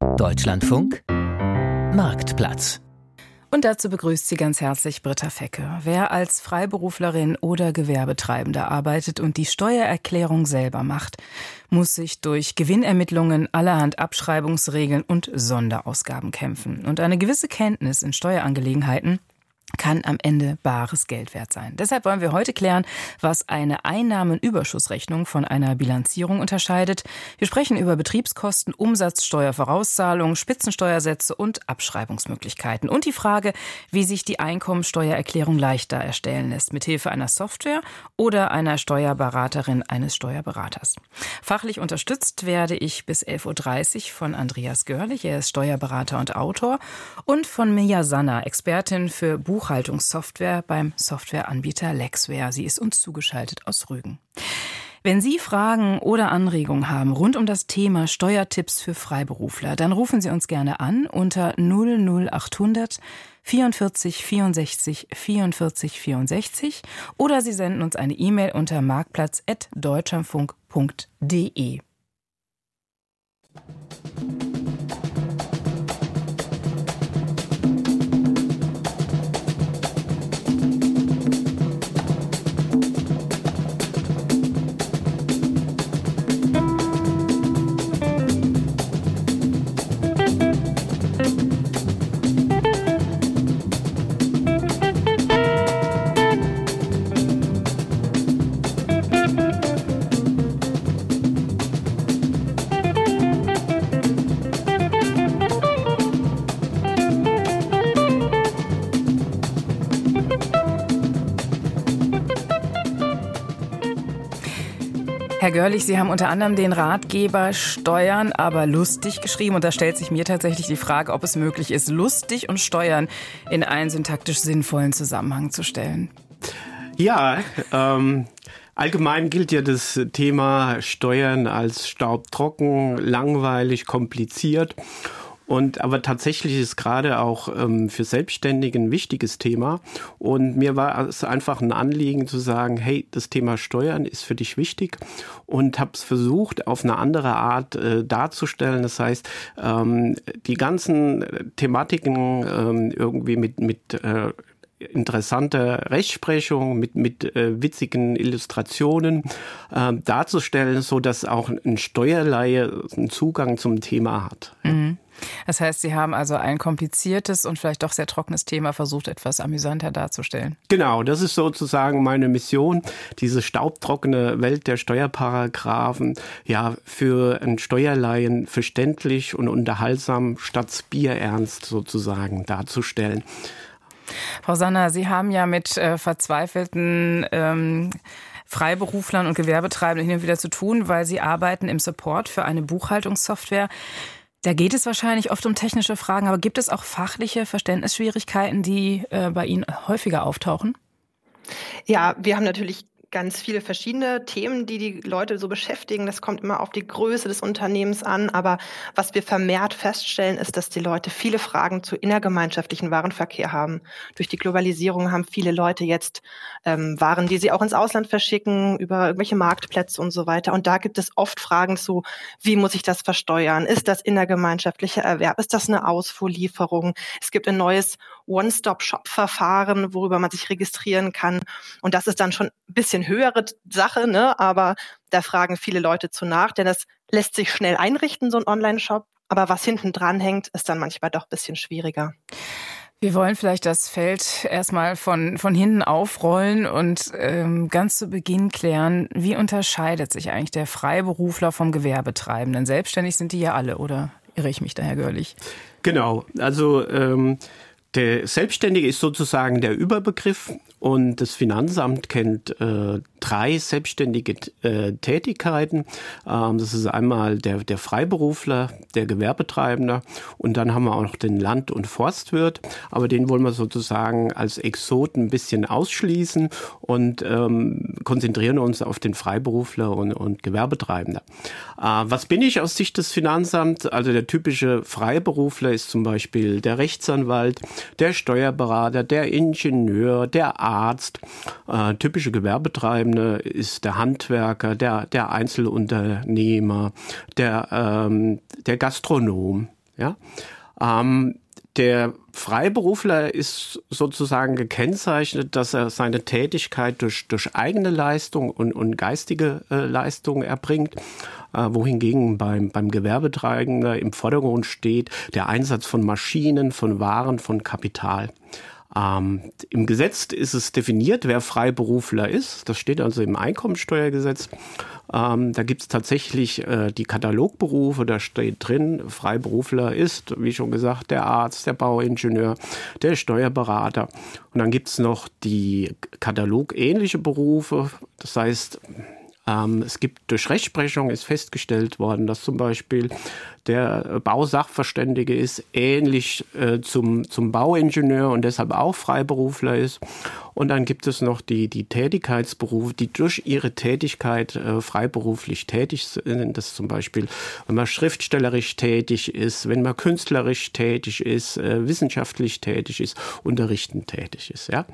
Deutschlandfunk Marktplatz und dazu begrüßt sie ganz herzlich Britta Fecke. Wer als Freiberuflerin oder Gewerbetreibender arbeitet und die Steuererklärung selber macht, muss sich durch Gewinnermittlungen allerhand Abschreibungsregeln und Sonderausgaben kämpfen. Und eine gewisse Kenntnis in Steuerangelegenheiten kann am Ende bares Geld wert sein. Deshalb wollen wir heute klären, was eine Einnahmenüberschussrechnung von einer Bilanzierung unterscheidet. Wir sprechen über Betriebskosten, Umsatzsteuervorauszahlungen, Spitzensteuersätze und Abschreibungsmöglichkeiten und die Frage, wie sich die Einkommensteuererklärung leichter erstellen lässt, mithilfe einer Software oder einer Steuerberaterin eines Steuerberaters. Fachlich unterstützt werde ich bis 11.30 Uhr von Andreas Görlich, er ist Steuerberater und Autor, und von Mia Sanna, Expertin für Buch Buchhaltungssoftware beim Softwareanbieter Lexware. Sie ist uns zugeschaltet aus Rügen. Wenn Sie Fragen oder Anregungen haben rund um das Thema Steuertipps für Freiberufler, dann rufen Sie uns gerne an unter 00800 44 64 44 64 oder Sie senden uns eine E-Mail unter marktplatz.deutschlandfunk.de. Herr Görlich, Sie haben unter anderem den Ratgeber Steuern aber lustig geschrieben. Und da stellt sich mir tatsächlich die Frage, ob es möglich ist, lustig und Steuern in einen syntaktisch sinnvollen Zusammenhang zu stellen. Ja, ähm, allgemein gilt ja das Thema Steuern als staubtrocken, langweilig, kompliziert. Und aber tatsächlich ist gerade auch ähm, für Selbstständige ein wichtiges Thema. Und mir war es einfach ein Anliegen zu sagen, hey, das Thema Steuern ist für dich wichtig und habe es versucht, auf eine andere Art äh, darzustellen. Das heißt, ähm, die ganzen Thematiken ähm, irgendwie mit, mit äh, interessante Rechtsprechung mit, mit äh, witzigen Illustrationen äh, darzustellen, so dass auch ein Steuerleihe einen Zugang zum Thema hat. Mhm. Das heißt, Sie haben also ein kompliziertes und vielleicht doch sehr trockenes Thema versucht, etwas amüsanter darzustellen. Genau, das ist sozusagen meine Mission, diese staubtrockene Welt der Steuerparagraphen ja für einen Steuerlaien verständlich und unterhaltsam statt bierernst sozusagen darzustellen. Frau Sanner, Sie haben ja mit äh, verzweifelten ähm, Freiberuflern und Gewerbetreibenden hin und wieder zu tun, weil Sie arbeiten im Support für eine Buchhaltungssoftware. Da geht es wahrscheinlich oft um technische Fragen, aber gibt es auch fachliche Verständnisschwierigkeiten, die äh, bei Ihnen häufiger auftauchen? Ja, wir haben natürlich ganz viele verschiedene Themen, die die Leute so beschäftigen. Das kommt immer auf die Größe des Unternehmens an. Aber was wir vermehrt feststellen, ist, dass die Leute viele Fragen zu innergemeinschaftlichen Warenverkehr haben. Durch die Globalisierung haben viele Leute jetzt ähm, Waren, die sie auch ins Ausland verschicken, über irgendwelche Marktplätze und so weiter. Und da gibt es oft Fragen zu, wie muss ich das versteuern? Ist das innergemeinschaftlicher Erwerb? Ist das eine Ausfuhrlieferung? Es gibt ein neues One-Stop-Shop-Verfahren, worüber man sich registrieren kann. Und das ist dann schon ein bisschen höhere Sache, ne? aber da fragen viele Leute zu nach, denn das lässt sich schnell einrichten, so ein Online-Shop. Aber was hinten dran hängt, ist dann manchmal doch ein bisschen schwieriger. Wir wollen vielleicht das Feld erstmal von, von hinten aufrollen und ähm, ganz zu Beginn klären, wie unterscheidet sich eigentlich der Freiberufler vom Gewerbetreibenden? Selbstständig sind die ja alle, oder irre ich mich da, Herr Görlich? Genau, also ähm, der Selbstständige ist sozusagen der Überbegriff und das Finanzamt kennt äh, drei selbstständige äh, Tätigkeiten. Ähm, das ist einmal der, der Freiberufler, der Gewerbetreibender und dann haben wir auch noch den Land- und Forstwirt. Aber den wollen wir sozusagen als Exoten ein bisschen ausschließen und ähm, konzentrieren uns auf den Freiberufler und, und Gewerbetreibender. Äh, was bin ich aus Sicht des Finanzamts? Also der typische Freiberufler ist zum Beispiel der Rechtsanwalt, der Steuerberater, der Ingenieur, der Arzt. Äh, typische Gewerbetreibende ist der Handwerker, der, der Einzelunternehmer, der, ähm, der Gastronom. Ja. Ähm, der Freiberufler ist sozusagen gekennzeichnet, dass er seine Tätigkeit durch, durch eigene Leistung und, und geistige äh, Leistung erbringt, äh, wohingegen beim, beim Gewerbetreibender im Vordergrund steht der Einsatz von Maschinen, von Waren, von Kapital. Ähm, Im Gesetz ist es definiert, wer Freiberufler ist. Das steht also im Einkommensteuergesetz. Ähm, da gibt es tatsächlich äh, die Katalogberufe, da steht drin, Freiberufler ist, wie schon gesagt, der Arzt, der Bauingenieur, der Steuerberater. Und dann gibt es noch die katalogähnliche Berufe, das heißt, ähm, es gibt durch Rechtsprechung ist festgestellt worden, dass zum Beispiel der Bausachverständige ist ähnlich äh, zum, zum Bauingenieur und deshalb auch Freiberufler ist. Und dann gibt es noch die, die Tätigkeitsberufe, die durch ihre Tätigkeit äh, freiberuflich tätig sind. Das ist zum Beispiel, wenn man schriftstellerisch tätig ist, wenn man künstlerisch tätig ist, äh, wissenschaftlich tätig ist, unterrichtend tätig ist. Ja?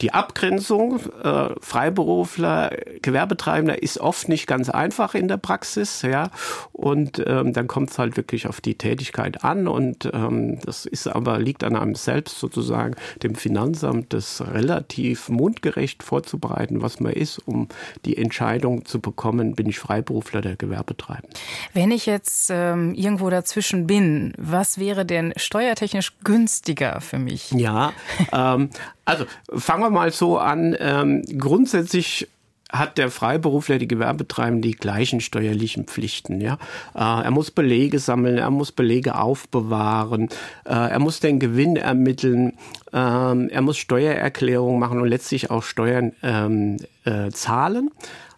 Die Abgrenzung äh, Freiberufler, Gewerbetreibender ist oft nicht ganz einfach in der Praxis. Ja? Und ähm, dann kommt es halt wirklich auf die Tätigkeit an. Und ähm, das ist aber liegt an einem selbst sozusagen, dem Finanzamt, das relativ relativ mundgerecht vorzubereiten, was man ist, um die Entscheidung zu bekommen, bin ich Freiberufler der Gewerbetreibende. Wenn ich jetzt ähm, irgendwo dazwischen bin, was wäre denn steuertechnisch günstiger für mich? Ja, ähm, also fangen wir mal so an. Ähm, grundsätzlich hat der Freiberufler, die Gewerbetreibenden die gleichen steuerlichen Pflichten. Ja? Äh, er muss Belege sammeln, er muss Belege aufbewahren, äh, er muss den Gewinn ermitteln, ähm, er muss Steuererklärungen machen und letztlich auch Steuern ähm, äh, zahlen.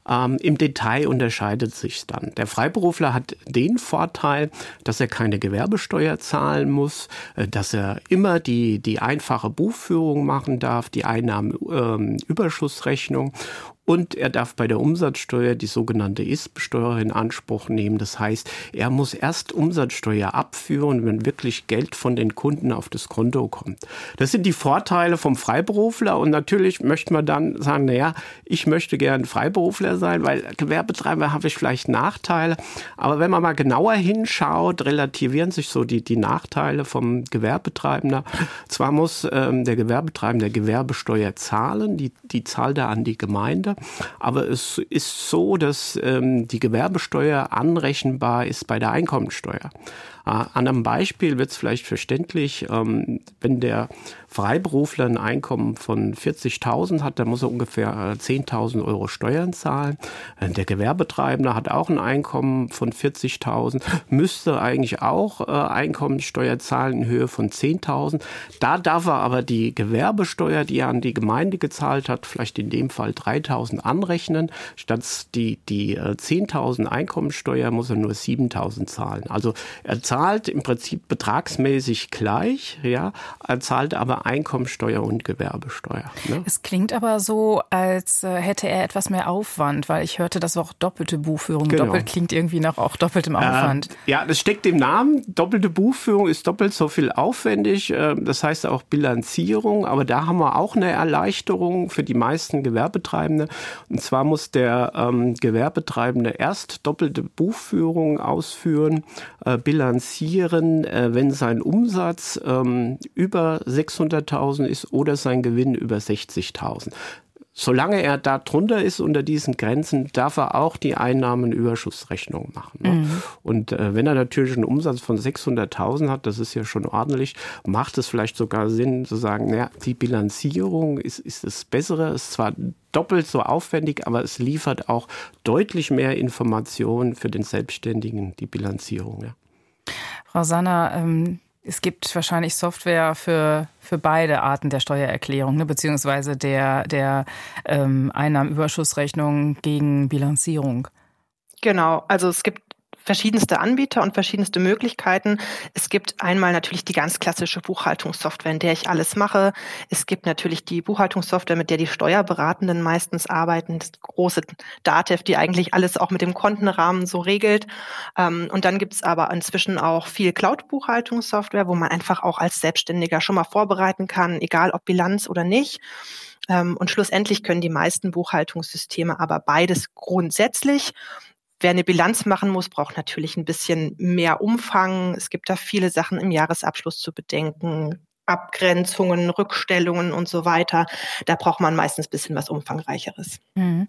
Ähm, Im Detail unterscheidet sich dann. Der Freiberufler hat den Vorteil, dass er keine Gewerbesteuer zahlen muss, dass er immer die, die einfache Buchführung machen darf, die Einnahmenüberschussrechnung und er darf bei der Umsatzsteuer die sogenannte Ist-Besteuer in Anspruch nehmen. Das heißt, er muss erst Umsatzsteuer abführen, wenn wirklich Geld von den Kunden auf das Konto kommt. Das sind die Vorteile vom Freiberufler und natürlich möchte man dann sagen, naja, ich möchte gern Freiberufler sein, weil Gewerbetreiber habe ich vielleicht Nachteile. Aber wenn man mal genauer hinschaut, relativieren sich so die, die Nachteile vom Gewerbetreibender. Zwar muss ähm, der Gewerbetreibende Gewerbesteuer zahlen, die, die zahlt er an die Gemeinde. Aber es ist so, dass ähm, die Gewerbesteuer anrechenbar ist bei der Einkommensteuer. Äh, an einem Beispiel wird es vielleicht verständlich, ähm, wenn der Freiberufler ein Einkommen von 40.000 hat, dann muss er ungefähr 10.000 äh, Euro Steuern zahlen. Äh, der Gewerbetreibende hat auch ein Einkommen von 40.000, müsste eigentlich auch Einkommensteuer zahlen in Höhe von 10.000. Da darf er aber die Gewerbesteuer, die er an die Gemeinde gezahlt hat, vielleicht in dem Fall 3.000 anrechnen. Statt die, die 10.000 Einkommensteuer muss er nur 7.000 zahlen. Also er zahlt zahlt im Prinzip betragsmäßig gleich, ja, er zahlt aber Einkommensteuer und Gewerbesteuer. Ne? Es klingt aber so, als äh, hätte er etwas mehr Aufwand, weil ich hörte das auch doppelte Buchführung. Genau. Doppelt klingt irgendwie nach auch doppeltem Aufwand. Äh, ja, das steckt im Namen. Doppelte Buchführung ist doppelt so viel aufwendig. Äh, das heißt auch Bilanzierung, aber da haben wir auch eine Erleichterung für die meisten Gewerbetreibende. Und zwar muss der ähm, Gewerbetreibende erst doppelte Buchführung ausführen, äh, bilanzieren finanzieren, äh, wenn sein Umsatz ähm, über 600.000 ist oder sein Gewinn über 60.000. Solange er da drunter ist unter diesen Grenzen, darf er auch die Einnahmenüberschussrechnung machen. Ne? Mhm. Und äh, wenn er natürlich einen Umsatz von 600.000 hat, das ist ja schon ordentlich, macht es vielleicht sogar Sinn zu sagen, naja, die Bilanzierung ist, ist das Bessere, ist zwar doppelt so aufwendig, aber es liefert auch deutlich mehr Informationen für den Selbstständigen, die Bilanzierung. Ja. Frau Sanner, ähm, es gibt wahrscheinlich Software für, für beide Arten der Steuererklärung, ne, beziehungsweise der, der ähm, Einnahmenüberschussrechnung gegen Bilanzierung. Genau, also es gibt verschiedenste Anbieter und verschiedenste Möglichkeiten. Es gibt einmal natürlich die ganz klassische Buchhaltungssoftware, in der ich alles mache. Es gibt natürlich die Buchhaltungssoftware, mit der die Steuerberatenden meistens arbeiten, das große DATEV, die eigentlich alles auch mit dem Kontenrahmen so regelt. Ähm, und dann gibt es aber inzwischen auch viel Cloud-Buchhaltungssoftware, wo man einfach auch als Selbstständiger schon mal vorbereiten kann, egal ob Bilanz oder nicht. Ähm, und schlussendlich können die meisten Buchhaltungssysteme aber beides grundsätzlich Wer eine Bilanz machen muss, braucht natürlich ein bisschen mehr Umfang. Es gibt da viele Sachen im Jahresabschluss zu bedenken. Abgrenzungen, Rückstellungen und so weiter. Da braucht man meistens ein bisschen was Umfangreicheres. Mhm.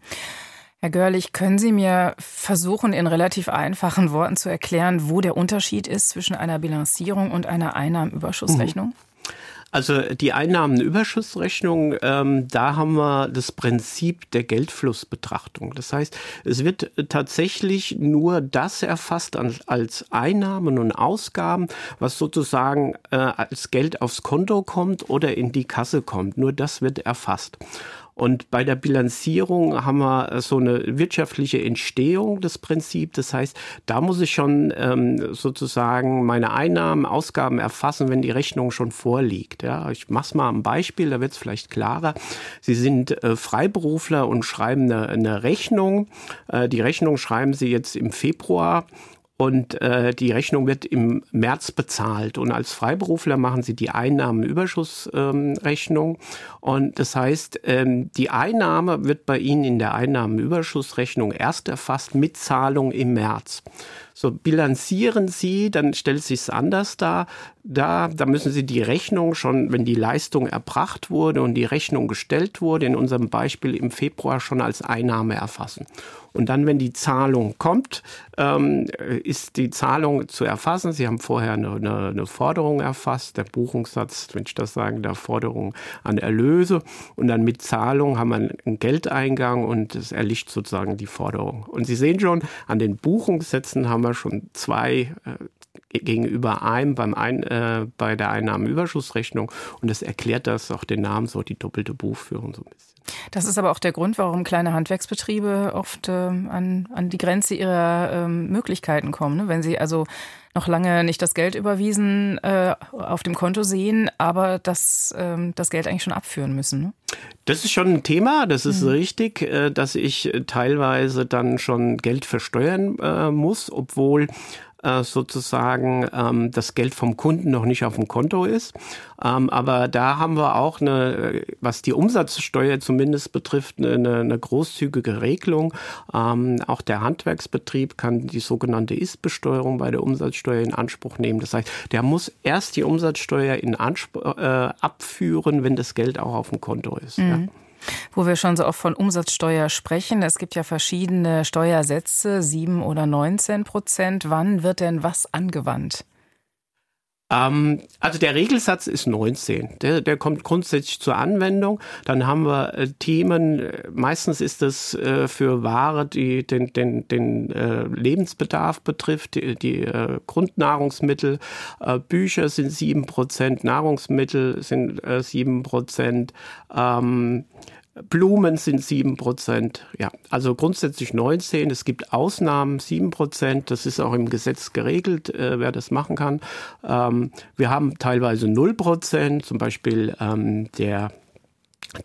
Herr Görlich, können Sie mir versuchen, in relativ einfachen Worten zu erklären, wo der Unterschied ist zwischen einer Bilanzierung und einer Einnahmenüberschussrechnung? Mhm. Also die Einnahmenüberschussrechnung, ähm, da haben wir das Prinzip der Geldflussbetrachtung. Das heißt, es wird tatsächlich nur das erfasst als Einnahmen und Ausgaben, was sozusagen äh, als Geld aufs Konto kommt oder in die Kasse kommt. Nur das wird erfasst. Und bei der Bilanzierung haben wir äh, so eine wirtschaftliche Entstehung des Prinzips. Das heißt, da muss ich schon ähm, sozusagen meine Einnahmen, Ausgaben erfassen, wenn die Rechnung schon vorliegt. Ja, ich mache es mal am Beispiel, da wird es vielleicht klarer. Sie sind äh, Freiberufler und schreiben eine, eine Rechnung. Äh, die Rechnung schreiben Sie jetzt im Februar und äh, die Rechnung wird im März bezahlt. Und als Freiberufler machen sie die Einnahmenüberschussrechnung. Ähm, und das heißt, ähm, die Einnahme wird bei Ihnen in der Einnahmenüberschussrechnung erst erfasst mit Zahlung im März. So bilanzieren Sie, dann stellt sich es anders dar. Da, da müssen Sie die Rechnung schon, wenn die Leistung erbracht wurde und die Rechnung gestellt wurde, in unserem Beispiel im Februar schon als Einnahme erfassen. Und dann, wenn die Zahlung kommt, ähm, ist die Zahlung zu erfassen. Sie haben vorher eine, eine, Forderung erfasst, der Buchungssatz, wenn ich das sagen darf, Forderung an Erlöse. Und dann mit Zahlung haben wir einen Geldeingang und es erlicht sozusagen die Forderung. Und Sie sehen schon, an den Buchungssätzen haben wir schon zwei äh, gegenüber einem beim Ein, äh, bei der Einnahmenüberschussrechnung. Und das erklärt das auch den Namen so, die doppelte Buchführung so ein bisschen. Das ist aber auch der Grund, warum kleine Handwerksbetriebe oft äh, an, an die Grenze ihrer ähm, Möglichkeiten kommen. Ne? Wenn sie also noch lange nicht das Geld überwiesen äh, auf dem Konto sehen, aber das, ähm, das Geld eigentlich schon abführen müssen. Ne? Das ist schon ein Thema, das ist mhm. richtig, äh, dass ich teilweise dann schon Geld versteuern äh, muss, obwohl äh, sozusagen ähm, das Geld vom Kunden noch nicht auf dem Konto ist. Ähm, aber da haben wir auch eine, was die Umsatzsteuer zumindest betrifft, eine, eine großzügige Regelung. Ähm, auch der Handwerksbetrieb kann die sogenannte Ist-Besteuerung bei der Umsatzsteuer in Anspruch nehmen. Das heißt, der muss erst die Umsatzsteuer in Anspruch, äh, abführen, wenn das Geld auch auf dem Konto ist. Mhm. Ja. Wo wir schon so oft von Umsatzsteuer sprechen, es gibt ja verschiedene Steuersätze, 7 oder 19 Prozent. Wann wird denn was angewandt? Ähm, also der Regelsatz ist 19. Der, der kommt grundsätzlich zur Anwendung. Dann haben wir äh, Themen, meistens ist das äh, für Ware, die den, den, den äh, Lebensbedarf betrifft, die, die äh, Grundnahrungsmittel. Äh, Bücher sind 7%, Nahrungsmittel sind äh, 7%. Ähm, Blumen sind 7%. Ja, also grundsätzlich 19. Es gibt Ausnahmen 7%. Das ist auch im Gesetz geregelt, äh, wer das machen kann. Ähm, wir haben teilweise 0%, zum Beispiel ähm, der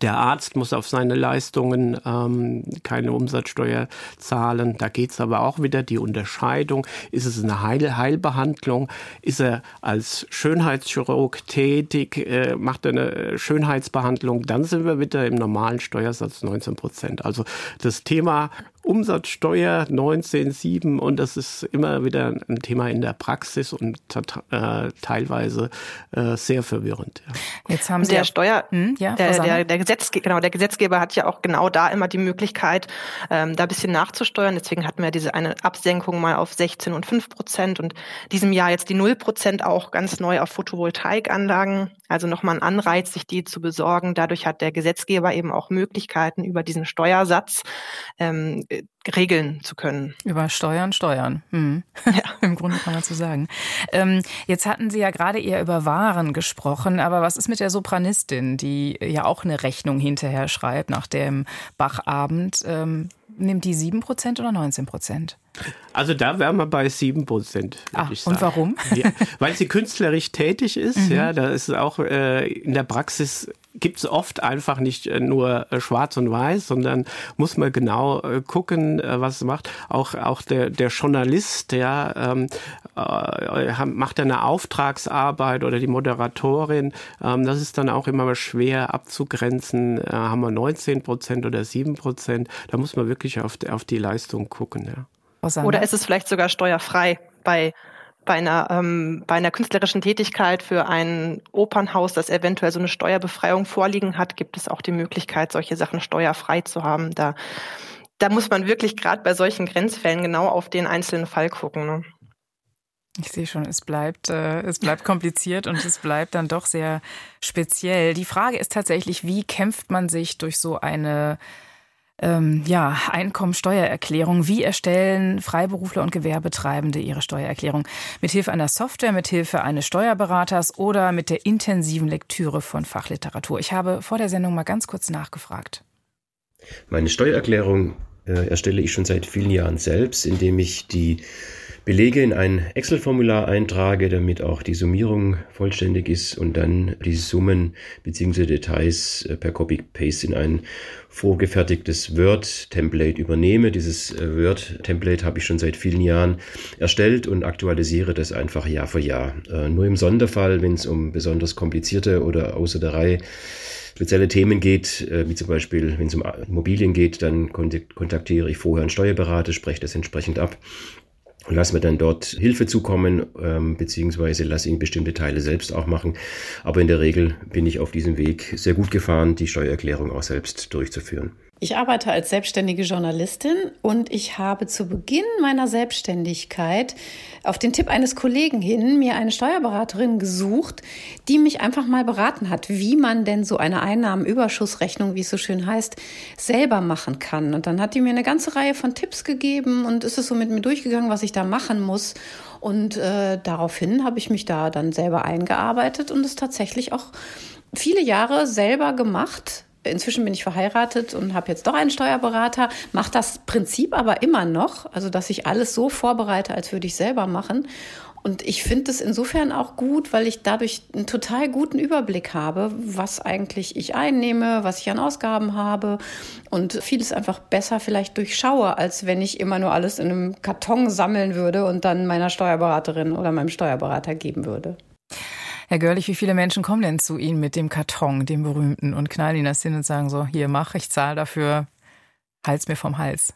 der Arzt muss auf seine Leistungen ähm, keine Umsatzsteuer zahlen. Da geht es aber auch wieder die Unterscheidung. Ist es eine Heil Heilbehandlung? Ist er als Schönheitschirurg tätig? Äh, macht er eine Schönheitsbehandlung? Dann sind wir wieder im normalen Steuersatz 19 Prozent. Also das Thema Umsatzsteuer 19,7 und das ist immer wieder ein Thema in der Praxis und äh, teilweise äh, sehr verwirrend. Ja. Jetzt haben Sie der Steuer, hm, ja, der, der, der, Gesetz, genau, der Gesetzgeber hat ja auch genau da immer die Möglichkeit, ähm, da ein bisschen nachzusteuern. Deswegen hatten wir diese eine Absenkung mal auf 16 und 5 Prozent und diesem Jahr jetzt die 0 Prozent auch ganz neu auf Photovoltaikanlagen. Also nochmal ein Anreiz, sich die zu besorgen. Dadurch hat der Gesetzgeber eben auch Möglichkeiten über diesen Steuersatz ähm, regeln zu können. Über Steuern, Steuern. Hm. Ja. Im Grunde kann man so sagen. Ähm, jetzt hatten Sie ja gerade eher über Waren gesprochen, aber was ist mit der Sopranistin, die ja auch eine Rechnung hinterher schreibt nach dem Bachabend? Ähm, nimmt die 7% oder 19%? Also da wären wir bei 7 Prozent. Ah, und warum? Ja, weil sie künstlerisch tätig ist. Mhm. Ja, da ist auch äh, in der Praxis gibt es oft einfach nicht äh, nur äh, schwarz und weiß, sondern muss man genau äh, gucken, was es macht. Auch, auch der, der Journalist, ja, ähm, äh, macht eine Auftragsarbeit oder die Moderatorin. Ähm, das ist dann auch immer schwer abzugrenzen. Äh, haben wir 19 Prozent oder 7 Prozent? Da muss man wirklich auf, auf die Leistung gucken. Ja. Oder ist es vielleicht sogar steuerfrei bei bei einer, ähm, bei einer künstlerischen Tätigkeit für ein Opernhaus, das eventuell so eine Steuerbefreiung vorliegen hat, gibt es auch die Möglichkeit, solche Sachen steuerfrei zu haben. Da, da muss man wirklich gerade bei solchen Grenzfällen genau auf den einzelnen Fall gucken. Ne? Ich sehe schon, es bleibt, äh, es bleibt kompliziert und es bleibt dann doch sehr speziell. Die Frage ist tatsächlich, wie kämpft man sich durch so eine ähm, ja, Einkommensteuererklärung. Wie erstellen Freiberufler und Gewerbetreibende ihre Steuererklärung? Mithilfe einer Software, mithilfe eines Steuerberaters oder mit der intensiven Lektüre von Fachliteratur? Ich habe vor der Sendung mal ganz kurz nachgefragt. Meine Steuererklärung äh, erstelle ich schon seit vielen Jahren selbst, indem ich die Belege in ein Excel-Formular eintrage, damit auch die Summierung vollständig ist und dann die Summen bzw. Details äh, per Copy-Paste in ein vorgefertigtes Word-Template übernehme. Dieses äh, Word-Template habe ich schon seit vielen Jahren erstellt und aktualisiere das einfach Jahr für Jahr. Äh, nur im Sonderfall, wenn es um besonders komplizierte oder außer der Reihe spezielle Themen geht, wie zum Beispiel, wenn es um Immobilien geht, dann kontaktiere ich vorher einen Steuerberater, spreche das entsprechend ab und lass mir dann dort Hilfe zukommen, ähm, beziehungsweise lass ihn bestimmte Teile selbst auch machen. Aber in der Regel bin ich auf diesem Weg sehr gut gefahren, die Steuererklärung auch selbst durchzuführen. Ich arbeite als selbstständige Journalistin und ich habe zu Beginn meiner Selbstständigkeit auf den Tipp eines Kollegen hin mir eine Steuerberaterin gesucht, die mich einfach mal beraten hat, wie man denn so eine Einnahmenüberschussrechnung, wie es so schön heißt, selber machen kann. Und dann hat die mir eine ganze Reihe von Tipps gegeben und ist es so mit mir durchgegangen, was ich da machen muss. Und äh, daraufhin habe ich mich da dann selber eingearbeitet und es tatsächlich auch viele Jahre selber gemacht Inzwischen bin ich verheiratet und habe jetzt doch einen Steuerberater, mache das Prinzip aber immer noch, also dass ich alles so vorbereite, als würde ich selber machen. Und ich finde es insofern auch gut, weil ich dadurch einen total guten Überblick habe, was eigentlich ich einnehme, was ich an Ausgaben habe und vieles einfach besser vielleicht durchschaue, als wenn ich immer nur alles in einem Karton sammeln würde und dann meiner Steuerberaterin oder meinem Steuerberater geben würde. Herr Görlich, wie viele Menschen kommen denn zu Ihnen mit dem Karton, dem berühmten, und knallen Ihnen das hin und sagen so, hier mach, ich zahle dafür, halt's mir vom Hals?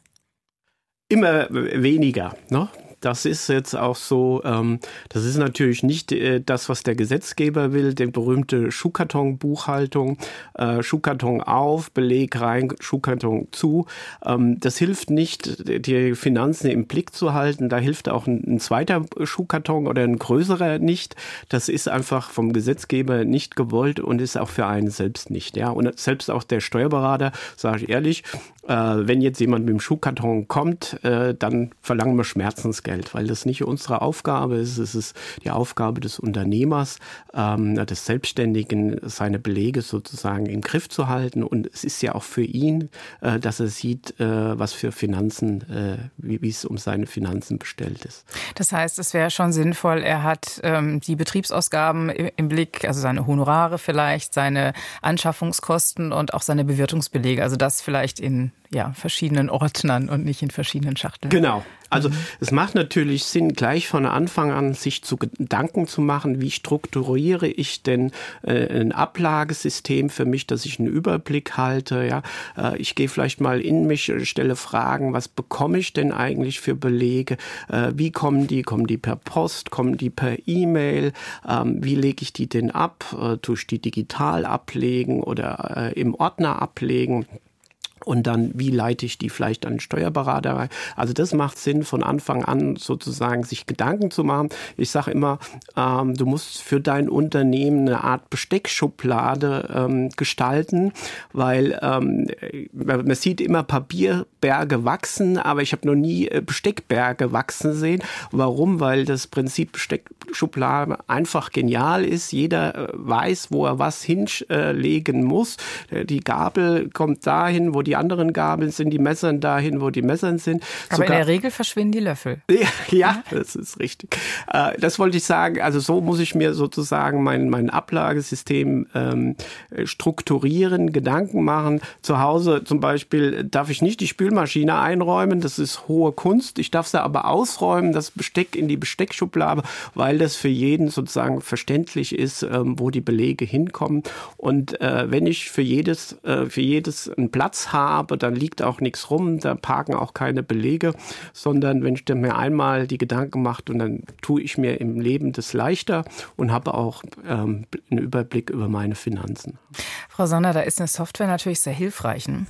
Immer weniger. Ne? Das ist jetzt auch so, ähm, das ist natürlich nicht äh, das, was der Gesetzgeber will, die berühmte Schuhkarton-Buchhaltung, äh, Schuhkarton auf, Beleg rein, Schuhkarton zu. Ähm, das hilft nicht, die Finanzen im Blick zu halten. Da hilft auch ein, ein zweiter Schuhkarton oder ein größerer nicht. Das ist einfach vom Gesetzgeber nicht gewollt und ist auch für einen selbst nicht. Ja, und selbst auch der Steuerberater, sage ich ehrlich, äh, wenn jetzt jemand mit dem Schuhkarton kommt, äh, dann verlangen wir Schmerzensgeld, weil das nicht unsere Aufgabe ist. Es ist die Aufgabe des Unternehmers, ähm, des Selbstständigen, seine Belege sozusagen im Griff zu halten. Und es ist ja auch für ihn, äh, dass er sieht, äh, was für Finanzen, äh, wie es um seine Finanzen bestellt ist. Das heißt, es wäre schon sinnvoll, er hat ähm, die Betriebsausgaben im Blick, also seine Honorare vielleicht, seine Anschaffungskosten und auch seine Bewirtungsbelege. Also das vielleicht in ja, verschiedenen Ordnern und nicht in verschiedenen Schachteln. Genau. Also mhm. es macht natürlich Sinn, gleich von Anfang an sich zu Gedanken zu machen, wie strukturiere ich denn äh, ein Ablagesystem für mich, dass ich einen Überblick halte. Ja, äh, ich gehe vielleicht mal in mich, stelle Fragen, was bekomme ich denn eigentlich für Belege? Äh, wie kommen die? Kommen die per Post? Kommen die per E-Mail? Ähm, wie lege ich die denn ab? Äh, tue ich die digital ablegen oder äh, im Ordner ablegen? Und dann, wie leite ich die vielleicht an den Steuerberater? Also das macht Sinn, von Anfang an sozusagen sich Gedanken zu machen. Ich sage immer, ähm, du musst für dein Unternehmen eine Art Besteckschublade ähm, gestalten, weil ähm, man sieht immer Papierberge wachsen, aber ich habe noch nie äh, Besteckberge wachsen sehen. Warum? Weil das Prinzip Besteckschublade einfach genial ist. Jeder äh, weiß, wo er was hinlegen muss. Äh, die Gabel kommt dahin, wo die die anderen Gabeln sind, die Messern dahin, wo die Messern sind. Aber Sogar, in der Regel verschwinden die Löffel. Ja, ja das ist richtig. Äh, das wollte ich sagen. Also so muss ich mir sozusagen mein, mein Ablagesystem ähm, strukturieren, Gedanken machen. Zu Hause zum Beispiel darf ich nicht die Spülmaschine einräumen. Das ist hohe Kunst. Ich darf sie aber ausräumen, das Besteck in die Besteckschublade, weil das für jeden sozusagen verständlich ist, ähm, wo die Belege hinkommen. Und äh, wenn ich für jedes, äh, für jedes einen Platz habe, habe, dann liegt auch nichts rum, da parken auch keine Belege, sondern wenn ich dann mir einmal die Gedanken mache und dann tue ich mir im Leben das leichter und habe auch ähm, einen Überblick über meine Finanzen. Frau Sonder, da ist eine Software natürlich sehr hilfreich. Ne?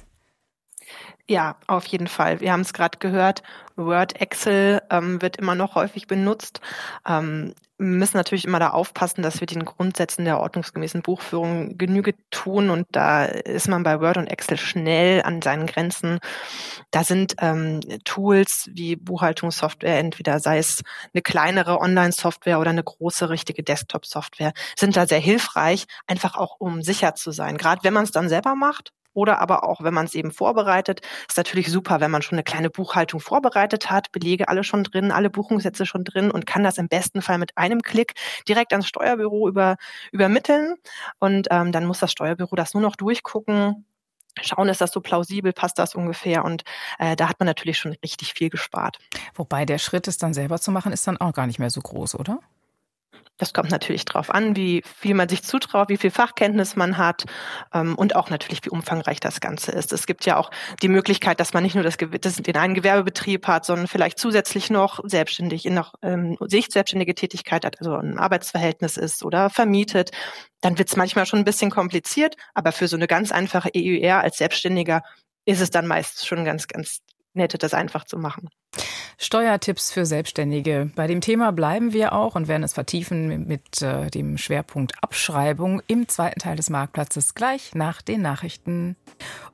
Ja, auf jeden Fall. Wir haben es gerade gehört, Word, Excel ähm, wird immer noch häufig benutzt. Ähm, müssen natürlich immer da aufpassen, dass wir den Grundsätzen der ordnungsgemäßen Buchführung Genüge tun. Und da ist man bei Word und Excel schnell an seinen Grenzen. Da sind ähm, Tools wie Buchhaltungssoftware, entweder sei es eine kleinere Online-Software oder eine große, richtige Desktop-Software, sind da sehr hilfreich, einfach auch um sicher zu sein. Gerade wenn man es dann selber macht, oder aber auch, wenn man es eben vorbereitet, ist natürlich super, wenn man schon eine kleine Buchhaltung vorbereitet hat, Belege alle schon drin, alle Buchungssätze schon drin und kann das im besten Fall mit einem Klick direkt ans Steuerbüro über, übermitteln. Und ähm, dann muss das Steuerbüro das nur noch durchgucken, schauen, ist das so plausibel, passt das ungefähr und äh, da hat man natürlich schon richtig viel gespart. Wobei der Schritt, es dann selber zu machen, ist dann auch gar nicht mehr so groß, oder? Das kommt natürlich darauf an, wie viel man sich zutraut, wie viel Fachkenntnis man hat ähm, und auch natürlich, wie umfangreich das Ganze ist. Es gibt ja auch die Möglichkeit, dass man nicht nur das, das den einen Gewerbebetrieb hat, sondern vielleicht zusätzlich noch selbstständig in noch ähm, sich selbstständige Tätigkeit hat, also ein Arbeitsverhältnis ist oder vermietet. Dann wird es manchmal schon ein bisschen kompliziert, aber für so eine ganz einfache EUR als Selbstständiger ist es dann meist schon ganz, ganz nett, das einfach zu machen. Steuertipps für Selbstständige. Bei dem Thema bleiben wir auch und werden es vertiefen mit äh, dem Schwerpunkt Abschreibung im zweiten Teil des Marktplatzes gleich nach den Nachrichten.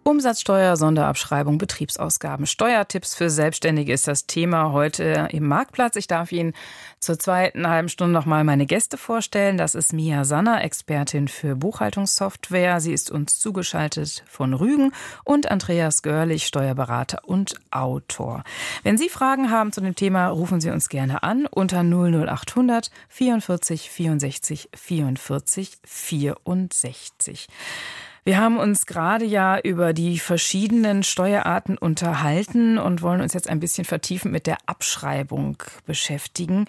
Umsatzsteuer, Sonderabschreibung, Betriebsausgaben. Steuertipps für Selbstständige ist das Thema heute im Marktplatz. Ich darf Ihnen zur zweiten halben Stunde nochmal meine Gäste vorstellen. Das ist Mia Sanner, Expertin für Buchhaltungssoftware. Sie ist uns zugeschaltet von Rügen und Andreas Görlich, Steuerberater und Autor. Wenn Sie Fragen haben zu dem Thema, rufen Sie uns gerne an unter 00800 44 64 44 64. Wir haben uns gerade ja über die verschiedenen Steuerarten unterhalten und wollen uns jetzt ein bisschen vertiefen mit der Abschreibung beschäftigen.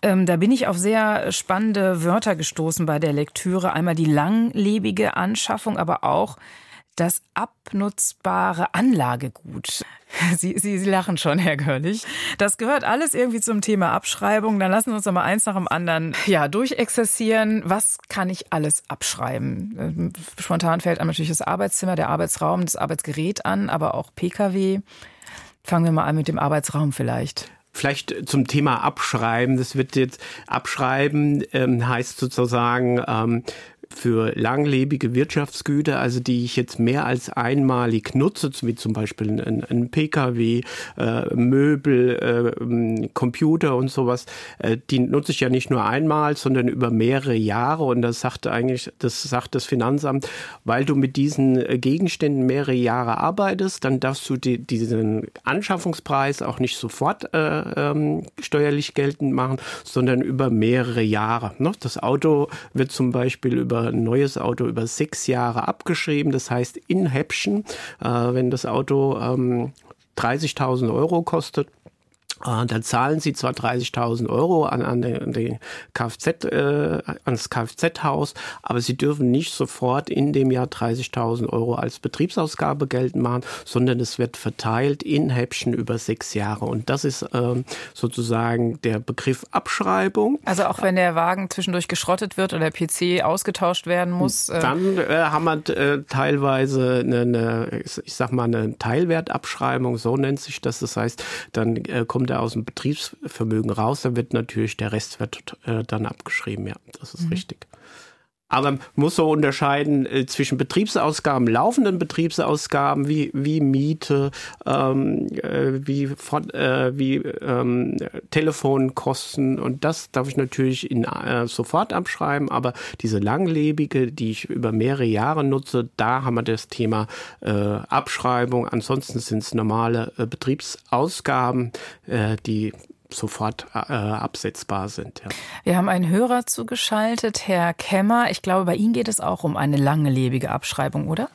Ähm, da bin ich auf sehr spannende Wörter gestoßen bei der Lektüre. Einmal die langlebige Anschaffung, aber auch das abnutzbare Anlagegut. Sie, Sie, Sie lachen schon, Herr Görlich. Das gehört alles irgendwie zum Thema Abschreibung. Dann lassen wir uns doch mal eins nach dem anderen ja, durchexerzieren. Was kann ich alles abschreiben? Ähm, spontan fällt einem natürlich das Arbeitszimmer, der Arbeitsraum, das Arbeitsgerät an, aber auch Pkw. Fangen wir mal an mit dem Arbeitsraum vielleicht. Vielleicht zum Thema Abschreiben. Das wird jetzt Abschreiben ähm, heißt sozusagen ähm, für langlebige Wirtschaftsgüter, also die ich jetzt mehr als einmalig nutze, wie zum Beispiel ein, ein Pkw, äh, Möbel, äh, Computer und sowas, äh, die nutze ich ja nicht nur einmal, sondern über mehrere Jahre. Und das sagt eigentlich, das sagt das Finanzamt, weil du mit diesen äh, Gegenständen mehrere Jahre arbeitest, dann darfst du die, diesen Anschaffungspreis auch nicht sofort äh, ähm, steuerlich geltend machen, sondern über mehrere Jahre. Ne? Das Auto wird zum Beispiel über ein neues Auto über sechs Jahre abgeschrieben. Das heißt in Häppchen, äh, wenn das Auto ähm, 30.000 Euro kostet, äh, da zahlen Sie zwar 30.000 Euro an, an den, den Kfz, äh, ans Kfz-Haus, aber Sie dürfen nicht sofort in dem Jahr 30.000 Euro als Betriebsausgabe geltend machen, sondern es wird verteilt in Häppchen über sechs Jahre. Und das ist ähm, sozusagen der Begriff Abschreibung. Also auch wenn der Wagen zwischendurch geschrottet wird oder der PC ausgetauscht werden muss. Äh Dann äh, haben wir äh, teilweise eine, eine, ich sag mal, eine Teilwertabschreibung, so nennt sich das. Das heißt, dann äh, kommt er aus dem Betriebsvermögen raus, dann wird natürlich der Restwert äh, dann abgeschrieben. Ja, das ist mhm. richtig. Aber man muss so unterscheiden äh, zwischen Betriebsausgaben, laufenden Betriebsausgaben wie, wie Miete, ähm, äh, wie, äh, wie ähm, Telefonkosten und das darf ich natürlich in, äh, sofort abschreiben. Aber diese langlebige, die ich über mehrere Jahre nutze, da haben wir das Thema äh, Abschreibung. Ansonsten sind es normale äh, Betriebsausgaben, die sofort äh, absetzbar sind. Ja. Wir haben einen Hörer zugeschaltet, Herr Kemmer. Ich glaube, bei Ihnen geht es auch um eine langlebige Abschreibung, oder?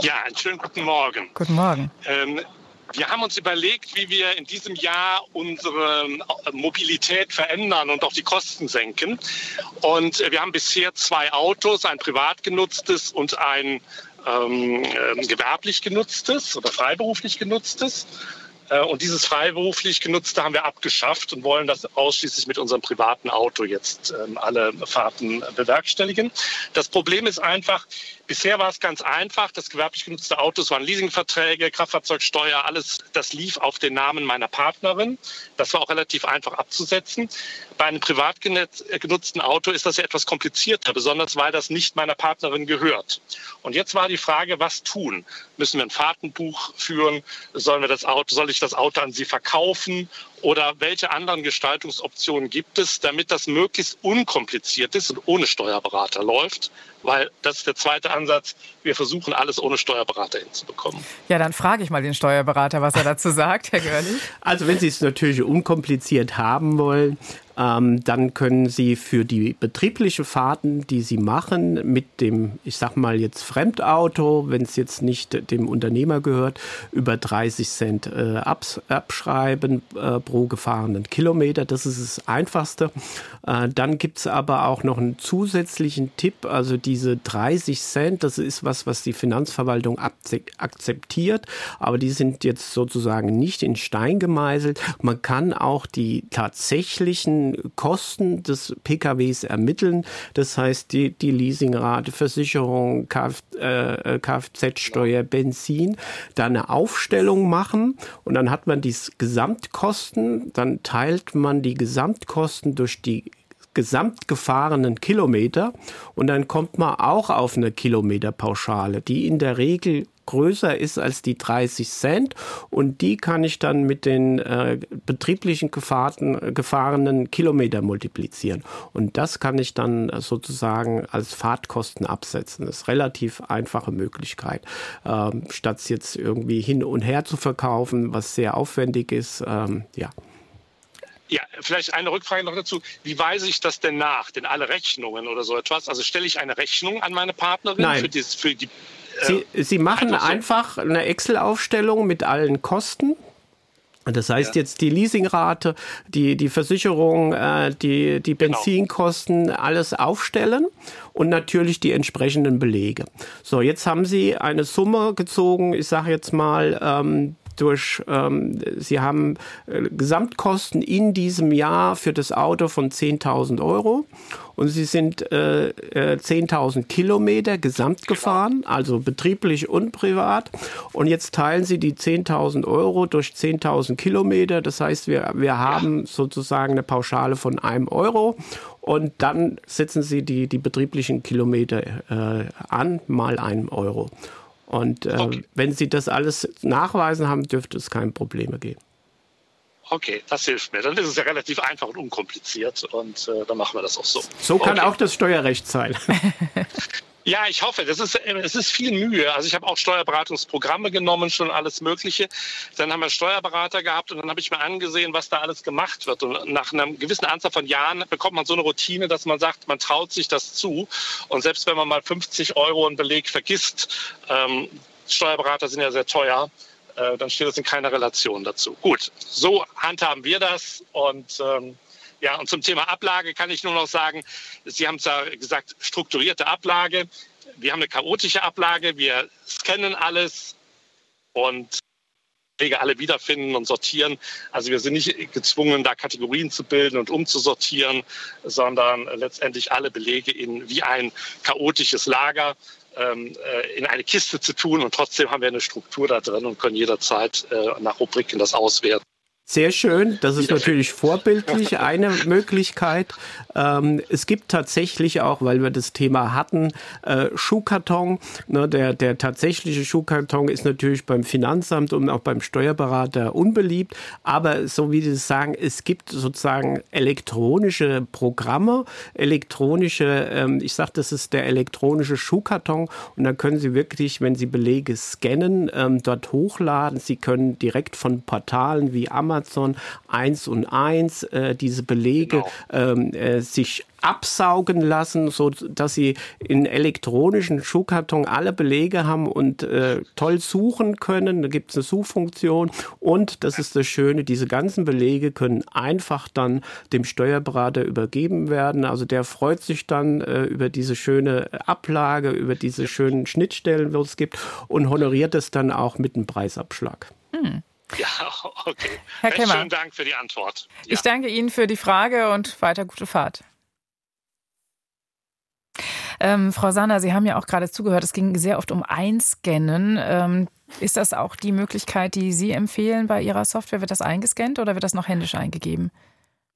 Ja, einen schönen guten Morgen. Guten Morgen. Ähm, wir haben uns überlegt, wie wir in diesem Jahr unsere äh, Mobilität verändern und auch die Kosten senken. Und äh, wir haben bisher zwei Autos, ein privat genutztes und ein ähm, äh, gewerblich genutztes oder freiberuflich genutztes. Äh, und dieses freiberuflich genutzte haben wir abgeschafft und wollen das ausschließlich mit unserem privaten Auto jetzt ähm, alle Fahrten bewerkstelligen. Das Problem ist einfach, Bisher war es ganz einfach. Das gewerblich genutzte Autos waren Leasingverträge, Kraftfahrzeugsteuer, alles, das lief auf den Namen meiner Partnerin. Das war auch relativ einfach abzusetzen. Bei einem privat genutzten Auto ist das ja etwas komplizierter, besonders weil das nicht meiner Partnerin gehört. Und jetzt war die Frage, was tun? Müssen wir ein Fahrtenbuch führen? Sollen wir das Auto, soll ich das Auto an sie verkaufen? Oder welche anderen Gestaltungsoptionen gibt es, damit das möglichst unkompliziert ist und ohne Steuerberater läuft? Weil das ist der zweite Ansatz. Wir versuchen alles ohne Steuerberater hinzubekommen. Ja, dann frage ich mal den Steuerberater, was er dazu sagt, Herr Görlich. Also wenn Sie es natürlich unkompliziert haben wollen, ähm, dann können Sie für die betriebliche Fahrten, die Sie machen, mit dem, ich sag mal jetzt Fremdauto, wenn es jetzt nicht dem Unternehmer gehört, über 30 Cent äh, abs abschreiben äh, pro gefahrenen Kilometer. Das ist das Einfachste. Äh, dann gibt es aber auch noch einen zusätzlichen Tipp, also diese 30 Cent, das ist was, was die Finanzverwaltung akzeptiert, aber die sind jetzt sozusagen nicht in Stein gemeißelt. Man kann auch die tatsächlichen Kosten des PKWs ermitteln. Das heißt, die, die Leasingrate, Versicherung, Kf, äh, Kfz-Steuer, Benzin, da eine Aufstellung machen und dann hat man die Gesamtkosten, dann teilt man die Gesamtkosten durch die gesamtgefahrenen Kilometer und dann kommt man auch auf eine Kilometerpauschale, die in der Regel größer ist als die 30 Cent und die kann ich dann mit den äh, betrieblichen gefahrten, gefahrenen Kilometer multiplizieren. Und das kann ich dann sozusagen als Fahrtkosten absetzen. Das ist eine relativ einfache Möglichkeit. Ähm, statt jetzt irgendwie hin und her zu verkaufen, was sehr aufwendig ist, ähm, ja. Ja, vielleicht eine Rückfrage noch dazu. Wie weise ich das denn nach? Denn alle Rechnungen oder so etwas? Also stelle ich eine Rechnung an meine Partnerin Nein. für, dies, für die Sie, Sie machen einfach, so. eine Excel-Aufstellung mit allen Kosten. Das heißt ja. jetzt die Leasingrate, die, die Versicherung, äh, die, die genau. Benzinkosten, genau. alles aufstellen und natürlich die entsprechenden Belege. So, jetzt haben Sie eine Summe gezogen, ich sage jetzt mal, ähm, durch, ähm, Sie haben äh, Gesamtkosten in diesem Jahr für das Auto von 10.000 Euro und Sie sind äh, äh, 10.000 Kilometer gesamt gefahren, also betrieblich und privat. Und jetzt teilen Sie die 10.000 Euro durch 10.000 Kilometer. Das heißt, wir, wir haben sozusagen eine Pauschale von einem Euro und dann setzen Sie die, die betrieblichen Kilometer äh, an, mal einen Euro. Und äh, okay. wenn Sie das alles nachweisen haben, dürfte es keine Probleme geben. Okay, das hilft mir. Dann ist es ja relativ einfach und unkompliziert und äh, dann machen wir das auch so. So kann okay. auch das Steuerrecht sein. Ja, ich hoffe. Das ist, äh, es ist viel Mühe. Also ich habe auch Steuerberatungsprogramme genommen, schon alles Mögliche. Dann haben wir Steuerberater gehabt und dann habe ich mir angesehen, was da alles gemacht wird. Und nach einer gewissen Anzahl von Jahren bekommt man so eine Routine, dass man sagt, man traut sich das zu. Und selbst wenn man mal 50 Euro einen Beleg vergisst, ähm, Steuerberater sind ja sehr teuer, äh, dann steht das in keiner Relation dazu. Gut, so handhaben wir das und ähm, ja, und zum Thema Ablage kann ich nur noch sagen, Sie haben es ja gesagt, strukturierte Ablage. Wir haben eine chaotische Ablage. Wir scannen alles und Wege alle wiederfinden und sortieren. Also wir sind nicht gezwungen, da Kategorien zu bilden und umzusortieren, sondern letztendlich alle Belege in wie ein chaotisches Lager ähm, äh, in eine Kiste zu tun und trotzdem haben wir eine Struktur da drin und können jederzeit äh, nach Rubriken das auswerten. Sehr schön, das ist natürlich vorbildlich eine Möglichkeit. Ähm, es gibt tatsächlich auch, weil wir das Thema hatten, äh, Schuhkarton. Ne, der, der tatsächliche Schuhkarton ist natürlich beim Finanzamt und auch beim Steuerberater unbeliebt. Aber so wie Sie sagen, es gibt sozusagen elektronische Programme, elektronische, ähm, ich sage, das ist der elektronische Schuhkarton. Und dann können Sie wirklich, wenn Sie Belege scannen, ähm, dort hochladen. Sie können direkt von Portalen wie Amazon Amazon eins und eins äh, diese Belege genau. ähm, äh, sich absaugen lassen, so dass sie in elektronischen Schuhkarton alle Belege haben und äh, toll suchen können. Da gibt es eine Suchfunktion und das ist das Schöne, diese ganzen Belege können einfach dann dem Steuerberater übergeben werden. Also der freut sich dann äh, über diese schöne Ablage, über diese schönen Schnittstellen, die es gibt und honoriert es dann auch mit einem Preisabschlag. Hm. Ja, okay. Herr Kemmer, Schönen Dank für die Antwort. Ja. Ich danke Ihnen für die Frage und weiter gute Fahrt. Ähm, Frau Sanner, Sie haben ja auch gerade zugehört, es ging sehr oft um Einscannen. Ähm, ist das auch die Möglichkeit, die Sie empfehlen bei Ihrer Software? Wird das eingescannt oder wird das noch händisch eingegeben?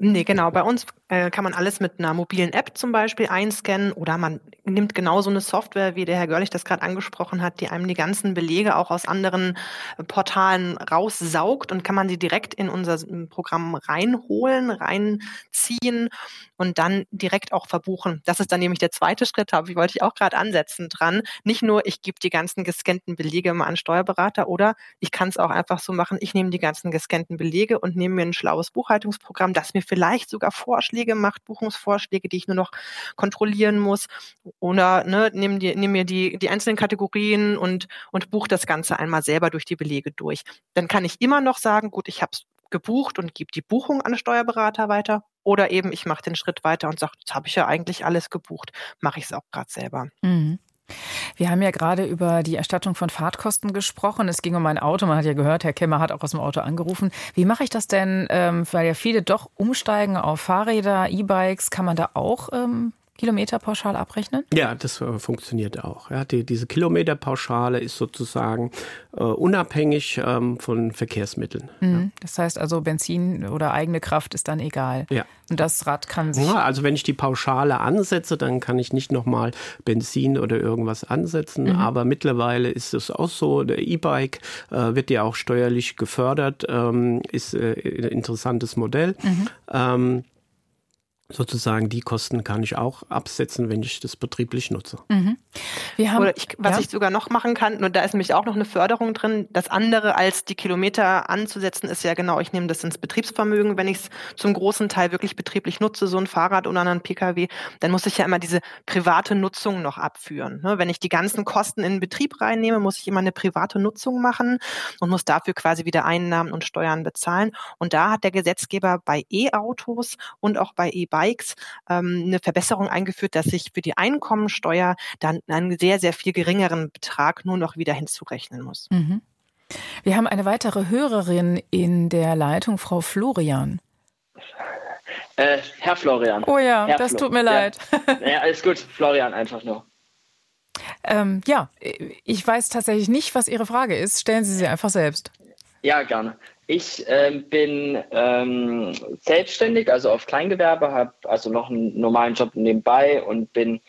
Nee, genau. Bei uns äh, kann man alles mit einer mobilen App zum Beispiel einscannen oder man nimmt genau so eine Software, wie der Herr Görlich das gerade angesprochen hat, die einem die ganzen Belege auch aus anderen äh, Portalen raussaugt und kann man sie direkt in unser Programm reinholen, reinziehen und dann direkt auch verbuchen. Das ist dann nämlich der zweite Schritt, habe ich wollte ich auch gerade ansetzen dran. Nicht nur, ich gebe die ganzen gescannten Belege mal an Steuerberater oder ich kann es auch einfach so machen, ich nehme die ganzen gescannten Belege und nehme mir ein schlaues Buchhaltungsprogramm, das mir vielleicht sogar Vorschläge macht, Buchungsvorschläge, die ich nur noch kontrollieren muss. Oder ne, nehme nehm mir die, die einzelnen Kategorien und, und buche das Ganze einmal selber durch die Belege durch. Dann kann ich immer noch sagen, gut, ich habe es gebucht und gebe die Buchung an Steuerberater weiter. Oder eben ich mache den Schritt weiter und sage, jetzt habe ich ja eigentlich alles gebucht, mache ich es auch gerade selber. Mhm. Wir haben ja gerade über die Erstattung von Fahrtkosten gesprochen. Es ging um mein Auto. Man hat ja gehört, Herr Kemmer hat auch aus dem Auto angerufen. Wie mache ich das denn, ähm, weil ja viele doch umsteigen auf Fahrräder, E-Bikes? Kann man da auch ähm, Kilometerpauschal abrechnen? Ja, das äh, funktioniert auch. Ja, die, diese Kilometerpauschale ist sozusagen äh, unabhängig ähm, von Verkehrsmitteln. Mhm. Ja. Das heißt also, Benzin oder eigene Kraft ist dann egal. Ja. Und das Rad kann sich. Ja, also wenn ich die Pauschale ansetze, dann kann ich nicht nochmal Benzin oder irgendwas ansetzen. Mhm. Aber mittlerweile ist es auch so, der E-Bike äh, wird ja auch steuerlich gefördert, ähm, ist äh, ein interessantes Modell. Mhm. Ähm, sozusagen die Kosten kann ich auch absetzen, wenn ich das betrieblich nutze. Mhm. Wir haben, Oder ich, was ja. ich sogar noch machen kann, und da ist nämlich auch noch eine Förderung drin, das andere als die Kilometer anzusetzen, ist ja genau, ich nehme das ins Betriebsvermögen, wenn ich es zum großen Teil wirklich betrieblich nutze, so ein Fahrrad oder einen Pkw, dann muss ich ja immer diese private Nutzung noch abführen. Ne? Wenn ich die ganzen Kosten in den Betrieb reinnehme, muss ich immer eine private Nutzung machen und muss dafür quasi wieder Einnahmen und Steuern bezahlen. Und da hat der Gesetzgeber bei E-Autos und auch bei E-Bikes Bikes ähm, eine Verbesserung eingeführt, dass ich für die Einkommensteuer dann einen sehr, sehr viel geringeren Betrag nur noch wieder hinzurechnen muss. Mhm. Wir haben eine weitere Hörerin in der Leitung, Frau Florian. Äh, Herr Florian. Oh ja, Herr das Flo tut mir leid. Ja. ja, alles gut. Florian einfach nur. Ähm, ja, ich weiß tatsächlich nicht, was Ihre Frage ist. Stellen Sie sie einfach selbst. Ja, gerne. Ich ähm, bin ähm, selbstständig, also auf Kleingewerbe, habe also noch einen normalen Job nebenbei und bin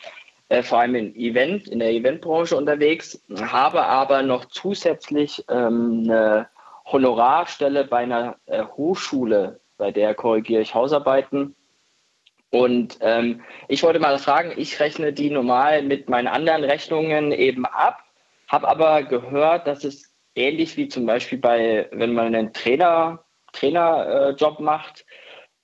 äh, vor allem in, Event, in der Eventbranche unterwegs, habe aber noch zusätzlich ähm, eine Honorarstelle bei einer äh, Hochschule, bei der korrigiere ich Hausarbeiten. Und ähm, ich wollte mal fragen, ich rechne die normal mit meinen anderen Rechnungen eben ab, habe aber gehört, dass es ähnlich wie zum Beispiel bei, wenn man einen Trainer, Trainerjob äh, macht,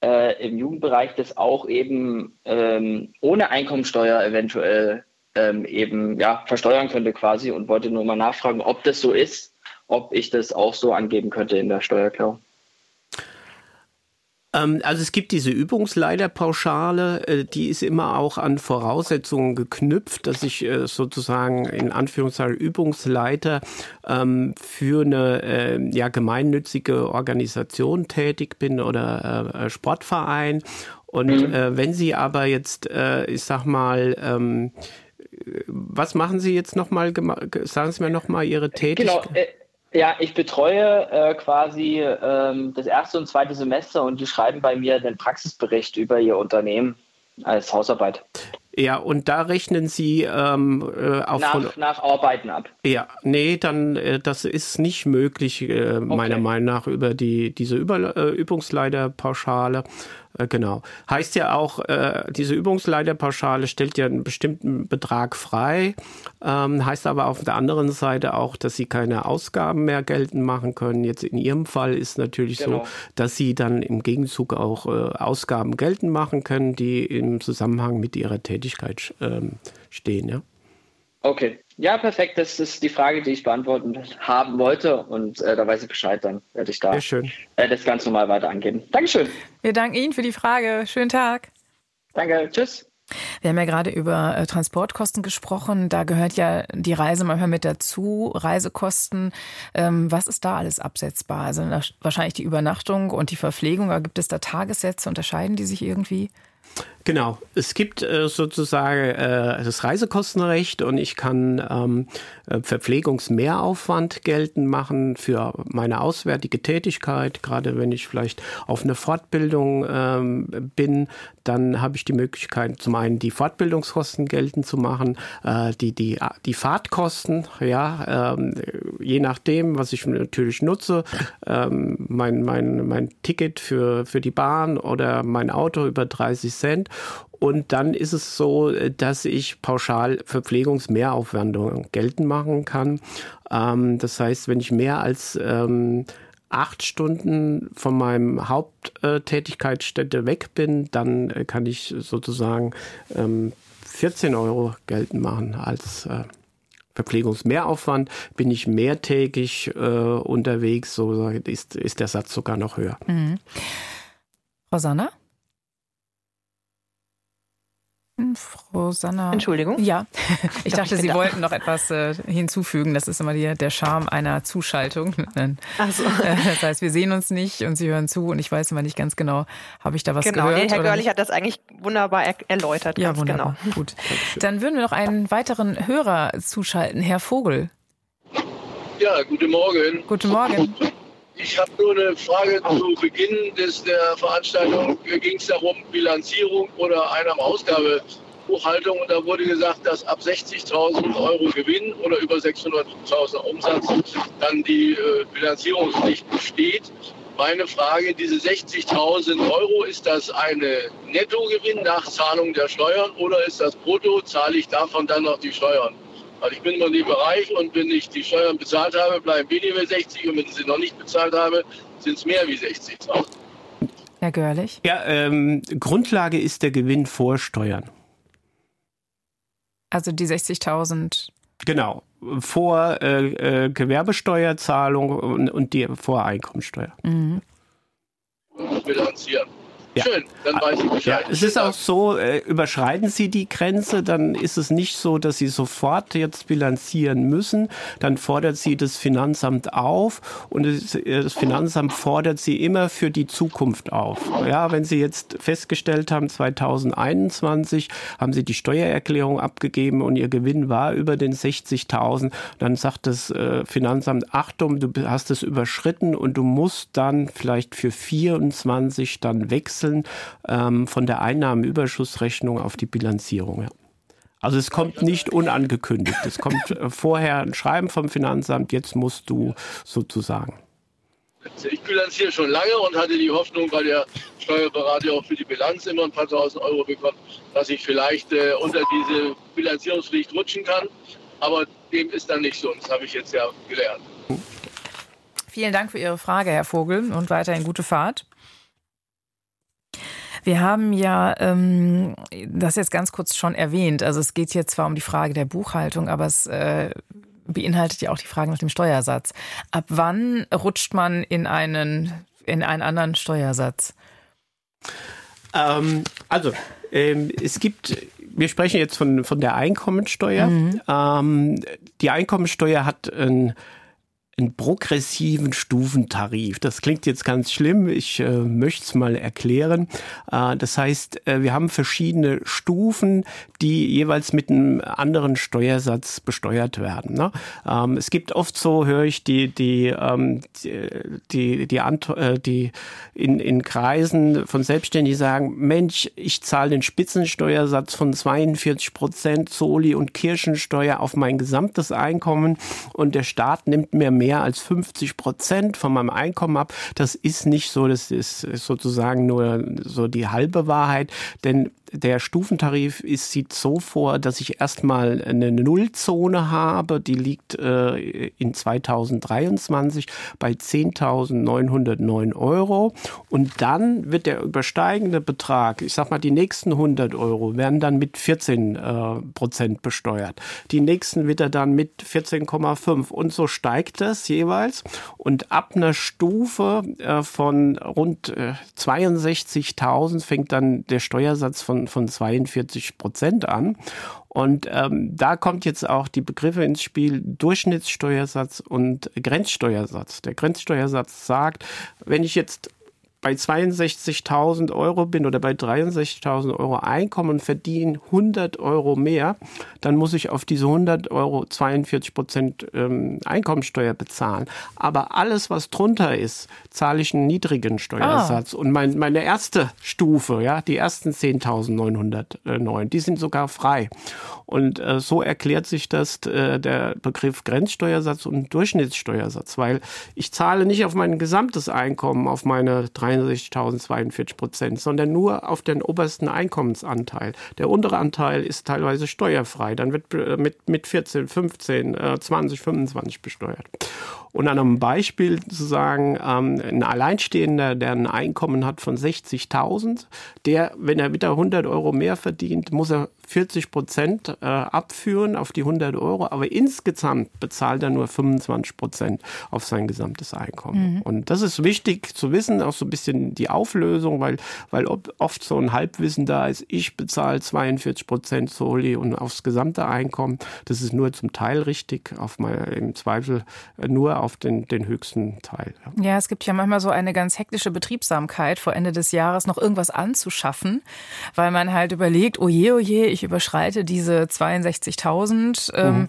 äh, im Jugendbereich das auch eben ähm, ohne Einkommensteuer eventuell ähm, eben ja, versteuern könnte quasi und wollte nur mal nachfragen, ob das so ist, ob ich das auch so angeben könnte in der Steuererklärung. Ähm, also es gibt diese Übungsleiterpauschale, äh, die ist immer auch an Voraussetzungen geknüpft, dass ich äh, sozusagen in Anführungszeichen Übungsleiter ähm, für eine äh, ja, gemeinnützige Organisation tätig bin oder Sportverein. Und mhm. wenn Sie aber jetzt, ich sag mal, ähm, was machen Sie jetzt nochmal? Sagen Sie mir nochmal Ihre Tätigkeit. Genau. Ja, ich betreue äh, quasi ähm, das erste und zweite Semester und die schreiben bei mir den Praxisbericht über ihr Unternehmen als Hausarbeit. Ja, und da rechnen Sie ähm, äh, auf nach, nach Arbeiten ab. Ja, nee, dann äh, das ist nicht möglich, äh, okay. meiner Meinung nach, über die diese über, äh, Übungsleiterpauschale. Äh, genau. Heißt ja auch, äh, diese Übungsleiterpauschale stellt ja einen bestimmten Betrag frei, ähm, heißt aber auf der anderen Seite auch, dass Sie keine Ausgaben mehr geltend machen können. Jetzt in Ihrem Fall ist natürlich genau. so, dass Sie dann im Gegenzug auch äh, Ausgaben geltend machen können, die im Zusammenhang mit Ihrer Tätigkeit ähm, stehen. Ja? Okay, ja, perfekt. Das ist die Frage, die ich beantworten haben wollte. Und äh, da weiß ich Bescheid, dann werde ich da äh, das ganz normal weiter angeben. Dankeschön. Wir danken Ihnen für die Frage. Schönen Tag. Danke, tschüss. Wir haben ja gerade über äh, Transportkosten gesprochen. Da gehört ja die Reise manchmal mit dazu, Reisekosten. Ähm, was ist da alles absetzbar? Also wahrscheinlich die Übernachtung und die Verpflegung. Aber gibt es da Tagessätze? Unterscheiden die sich irgendwie? Genau, es gibt äh, sozusagen äh, das Reisekostenrecht und ich kann ähm, äh, Verpflegungsmehraufwand geltend machen für meine auswärtige Tätigkeit. Gerade wenn ich vielleicht auf eine Fortbildung ähm, bin, dann habe ich die Möglichkeit, zum einen die Fortbildungskosten geltend zu machen, äh, die, die, die Fahrtkosten, ja, ähm, je nachdem, was ich natürlich nutze, ähm, mein, mein, mein Ticket für, für die Bahn oder mein Auto über 30 Cent. Und dann ist es so, dass ich pauschal Verpflegungsmehraufwendungen geltend machen kann. Ähm, das heißt, wenn ich mehr als ähm, acht Stunden von meinem Haupttätigkeitsstätte weg bin, dann äh, kann ich sozusagen ähm, 14 Euro geltend machen als äh, Verpflegungsmehraufwand. Bin ich mehrtägig äh, unterwegs, so ist, ist der Satz sogar noch höher. Mhm. Rosanna? Frau Sanna. Entschuldigung. Ja, ich dachte, ich Sie da. wollten noch etwas äh, hinzufügen. Das ist immer die, der Charme einer Zuschaltung. Ach so. Äh, das heißt, wir sehen uns nicht und Sie hören zu und ich weiß immer nicht ganz genau, habe ich da was genau. gehört? Genau, Herr Görlich hat das eigentlich wunderbar er erläutert. Ja, wunderbar. Genau. Gut. Dann würden wir noch einen weiteren Hörer zuschalten. Herr Vogel. Ja, guten Morgen. Guten Morgen. Ich habe nur eine Frage zu Beginn des, der Veranstaltung. Ging es darum, Bilanzierung oder Einnahmeausgabebuchhaltung? Und da wurde gesagt, dass ab 60.000 Euro Gewinn oder über 600.000 Umsatz dann die äh, Bilanzierungspflicht besteht. Meine Frage, diese 60.000 Euro, ist das eine Nettogewinn nach Zahlung der Steuern oder ist das brutto? Zahle ich davon dann noch die Steuern? Also ich bin immer in dem Bereich und wenn ich die Steuern bezahlt habe, bleiben weniger wie 60 und wenn ich sie noch nicht bezahlt habe, sind es mehr wie 60. Herr Görlich? Ja, ähm, Grundlage ist der Gewinn vor Steuern. Also die 60.000. Genau, vor äh, äh, Gewerbesteuerzahlung und, und die vor Einkommensteuer. Mhm. Bilanzieren. Ja. Schön, dann weiß ich Bescheid. Ja, es ist auch so, äh, überschreiten Sie die Grenze, dann ist es nicht so, dass Sie sofort jetzt bilanzieren müssen. Dann fordert Sie das Finanzamt auf und das, äh, das Finanzamt fordert Sie immer für die Zukunft auf. Ja, wenn Sie jetzt festgestellt haben, 2021 haben Sie die Steuererklärung abgegeben und Ihr Gewinn war über den 60.000, dann sagt das äh, Finanzamt, Achtung, du hast es überschritten und du musst dann vielleicht für 24 dann wechseln wechseln ähm, von der Einnahmenüberschussrechnung auf die Bilanzierung. Ja. Also es kommt nicht unangekündigt. Es kommt äh, vorher ein Schreiben vom Finanzamt, jetzt musst du sozusagen. Ich bilanziere schon lange und hatte die Hoffnung, weil der Steuerberater auch für die Bilanz immer ein paar tausend Euro bekommt, dass ich vielleicht äh, unter diese Bilanzierungspflicht rutschen kann. Aber dem ist dann nicht so. Und das habe ich jetzt ja gelernt. Vielen Dank für Ihre Frage, Herr Vogel, und weiterhin gute Fahrt. Wir haben ja ähm, das jetzt ganz kurz schon erwähnt. Also es geht hier zwar um die Frage der Buchhaltung, aber es äh, beinhaltet ja auch die Frage nach dem Steuersatz. Ab wann rutscht man in einen, in einen anderen Steuersatz? Ähm, also, ähm, es gibt, wir sprechen jetzt von, von der Einkommensteuer. Mhm. Ähm, die Einkommensteuer hat ein einen progressiven Stufentarif. Das klingt jetzt ganz schlimm. Ich äh, möchte es mal erklären. Äh, das heißt, äh, wir haben verschiedene Stufen, die jeweils mit einem anderen Steuersatz besteuert werden. Ne? Ähm, es gibt oft so, höre ich die, die, ähm, die, die, die, äh, die in, in Kreisen von Selbstständigen sagen, Mensch, ich zahle den Spitzensteuersatz von 42 Prozent Soli und Kirchensteuer auf mein gesamtes Einkommen und der Staat nimmt mir mehr mehr als 50 Prozent von meinem Einkommen ab. Das ist nicht so, das ist sozusagen nur so die halbe Wahrheit, denn der Stufentarif ist, sieht so vor, dass ich erstmal eine Nullzone habe, die liegt äh, in 2023 bei 10.909 Euro. Und dann wird der übersteigende Betrag, ich sag mal die nächsten 100 Euro, werden dann mit 14 äh, Prozent besteuert. Die nächsten wird er dann mit 14,5 und so steigt das jeweils. Und ab einer Stufe äh, von rund 62.000 äh, fängt dann der Steuersatz von von, von 42 Prozent an. Und ähm, da kommt jetzt auch die Begriffe ins Spiel Durchschnittssteuersatz und Grenzsteuersatz. Der Grenzsteuersatz sagt, wenn ich jetzt bei 62.000 Euro bin oder bei 63.000 Euro Einkommen und verdiene 100 Euro mehr, dann muss ich auf diese 100 Euro 42 Prozent ähm, Einkommensteuer bezahlen. Aber alles, was drunter ist, zahle ich einen niedrigen Steuersatz. Ah. Und mein, meine erste Stufe, ja, die ersten 10.909, die sind sogar frei. Und äh, so erklärt sich das äh, der Begriff Grenzsteuersatz und Durchschnittssteuersatz, weil ich zahle nicht auf mein gesamtes Einkommen, auf meine 63.042 Prozent, sondern nur auf den obersten Einkommensanteil. Der untere Anteil ist teilweise steuerfrei. Dann wird äh, mit, mit 14, 15, äh, 20, 25 besteuert. Und an einem Beispiel zu sagen, ähm, ein Alleinstehender, der ein Einkommen hat von 60.000, der, wenn er wieder 100 Euro mehr verdient, muss er 40 Prozent äh, abführen auf die 100 Euro, aber insgesamt bezahlt er nur 25 Prozent auf sein gesamtes Einkommen. Mhm. Und das ist wichtig zu wissen, auch so ein bisschen die Auflösung, weil, weil oft so ein Halbwissen da ist, ich bezahle 42 Prozent Soli und aufs gesamte Einkommen. Das ist nur zum Teil richtig, auf mein, im Zweifel nur auf den, den höchsten Teil. Ja. ja, es gibt ja manchmal so eine ganz hektische Betriebsamkeit, vor Ende des Jahres noch irgendwas anzuschaffen, weil man halt überlegt, oh je, oh je, ich überschreite diese 62.000. Ähm, mhm.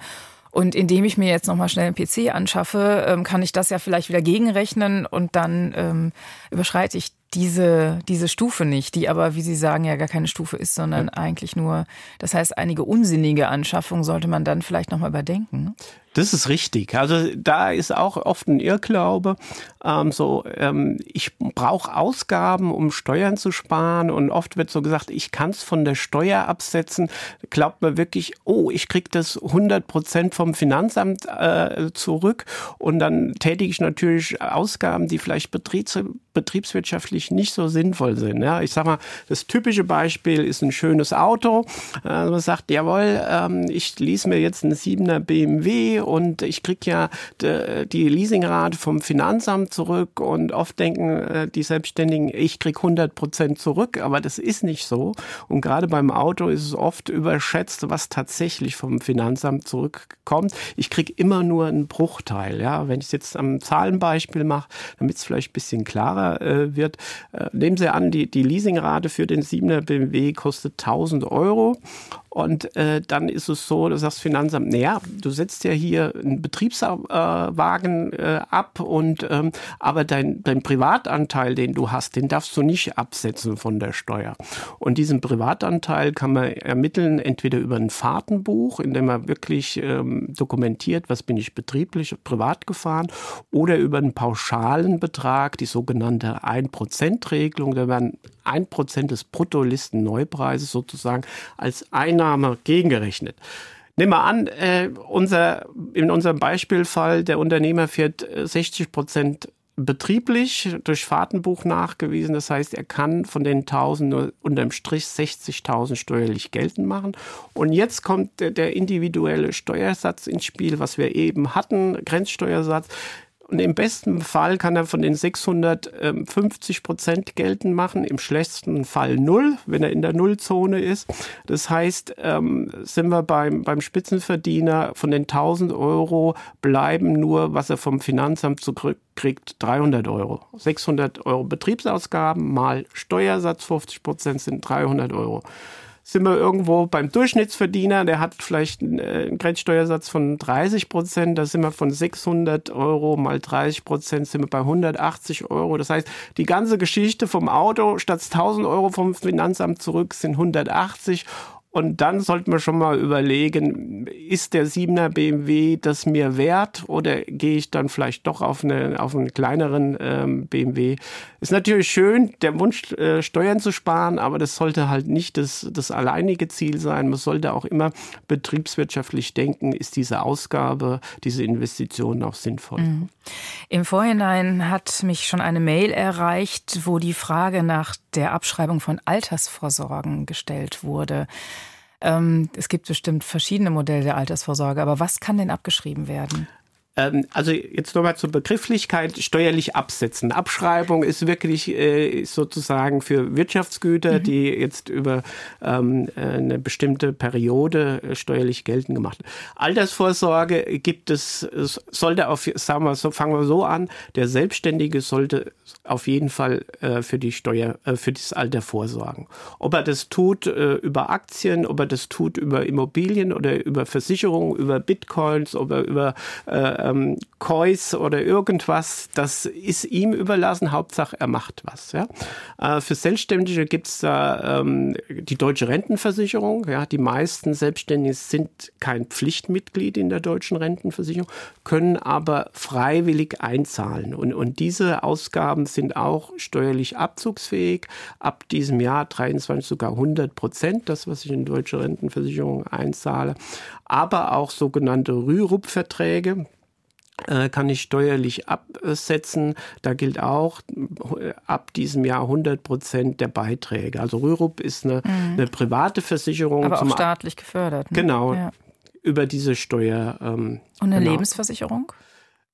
Und indem ich mir jetzt nochmal schnell einen PC anschaffe, ähm, kann ich das ja vielleicht wieder gegenrechnen und dann ähm, überschreite ich diese, diese Stufe nicht, die aber, wie Sie sagen, ja gar keine Stufe ist, sondern ja. eigentlich nur, das heißt, einige unsinnige Anschaffungen sollte man dann vielleicht nochmal überdenken. Das ist richtig. Also da ist auch oft ein Irrglaube. Ähm, so, ähm, ich brauche Ausgaben, um Steuern zu sparen. Und oft wird so gesagt, ich kann es von der Steuer absetzen. Glaubt man wirklich, oh, ich kriege das 100 Prozent vom Finanzamt äh, zurück. Und dann tätige ich natürlich Ausgaben, die vielleicht betriebs betriebswirtschaftlich nicht so sinnvoll sind. Ja, ich sage mal, das typische Beispiel ist ein schönes Auto. Äh, man sagt, jawohl, ähm, ich lease mir jetzt einen 7er BMW und ich kriege ja die Leasingrate vom Finanzamt zurück und oft denken äh, die Selbstständigen, ich kriege 100 Prozent zurück, aber das ist nicht so. Und gerade beim Auto ist es oft überschätzt, was tatsächlich vom Finanzamt zurückkommt. Ich kriege immer nur einen Bruchteil. Ja, wenn ich es jetzt am Zahlenbeispiel mache, damit es vielleicht ein bisschen klarer äh, wird, äh, nehmen Sie an, die, die Leasingrate für den 7er BMW kostet 1000 Euro und äh, dann ist es so, dass das Finanzamt, naja, du setzt ja hier einen Betriebswagen äh, ab und ähm, aber dein, dein Privatanteil, den du hast, den darfst du nicht absetzen von der Steuer. Und diesen Privatanteil kann man ermitteln, entweder über ein Fahrtenbuch, in dem man wirklich ähm, dokumentiert, was bin ich betrieblich, privat gefahren, oder über einen pauschalen Betrag, die sogenannte 1%-Regelung. Da werden 1% des Bruttolisten-Neupreises sozusagen als Einnahme gegengerechnet. Nehmen wir an, äh, unser, in unserem Beispielfall, der Unternehmer fährt 60 äh, Prozent betrieblich durch Fahrtenbuch nachgewiesen. Das heißt, er kann von den 1000 nur unterm Strich 60.000 steuerlich geltend machen. Und jetzt kommt der, der individuelle Steuersatz ins Spiel, was wir eben hatten, Grenzsteuersatz. Und im besten Fall kann er von den 650 Prozent geltend machen, im schlechtesten Fall null, wenn er in der Nullzone ist. Das heißt, ähm, sind wir beim, beim Spitzenverdiener von den 1000 Euro bleiben nur, was er vom Finanzamt zurückkriegt, 300 Euro. 600 Euro Betriebsausgaben mal Steuersatz 50 Prozent sind 300 Euro sind wir irgendwo beim Durchschnittsverdiener, der hat vielleicht einen, äh, Grenzsteuersatz von 30 Prozent, da sind wir von 600 Euro mal 30 Prozent, sind wir bei 180 Euro. Das heißt, die ganze Geschichte vom Auto statt 1000 Euro vom Finanzamt zurück sind 180 Und dann sollte man schon mal überlegen, ist der 7er BMW das mir wert oder gehe ich dann vielleicht doch auf, eine, auf einen kleineren ähm, BMW? Ist natürlich schön, der Wunsch, äh, Steuern zu sparen, aber das sollte halt nicht das, das alleinige Ziel sein. Man sollte auch immer betriebswirtschaftlich denken, ist diese Ausgabe, diese Investition auch sinnvoll. Mhm. Im Vorhinein hat mich schon eine Mail erreicht, wo die Frage nach der Abschreibung von Altersvorsorgen gestellt wurde. Ähm, es gibt bestimmt verschiedene Modelle der Altersvorsorge, aber was kann denn abgeschrieben werden? Ähm, also jetzt nochmal zur Begrifflichkeit, steuerlich absetzen. Abschreibung ist wirklich äh, sozusagen für Wirtschaftsgüter, mhm. die jetzt über ähm, eine bestimmte Periode äh, steuerlich geltend gemacht werden. Altersvorsorge gibt es, es sollte auf, sagen wir so, fangen wir so an, der Selbstständige sollte auf jeden Fall äh, für die Steuer, äh, für das Alter vorsorgen. Ob er das tut äh, über Aktien, ob er das tut über Immobilien oder über Versicherungen, über Bitcoins, ob er über äh, ähm, Kois oder irgendwas, das ist ihm überlassen. Hauptsache, er macht was. Ja? Äh, für Selbstständige gibt es da ähm, die deutsche Rentenversicherung. Ja? Die meisten Selbstständigen sind kein Pflichtmitglied in der deutschen Rentenversicherung, können aber freiwillig einzahlen. Und, und diese Ausgaben sind auch steuerlich abzugsfähig. Ab diesem Jahr 23 sogar 100 Prozent, das, was ich in deutsche Rentenversicherung einzahle. Aber auch sogenannte Rürup-Verträge kann ich steuerlich absetzen. Da gilt auch äh, ab diesem Jahr 100 Prozent der Beiträge. Also Rürup ist eine, mhm. eine private Versicherung. Aber auch staatlich gefördert. Ne? Genau, ja. über diese Steuer. Ähm, Und eine genau. Lebensversicherung?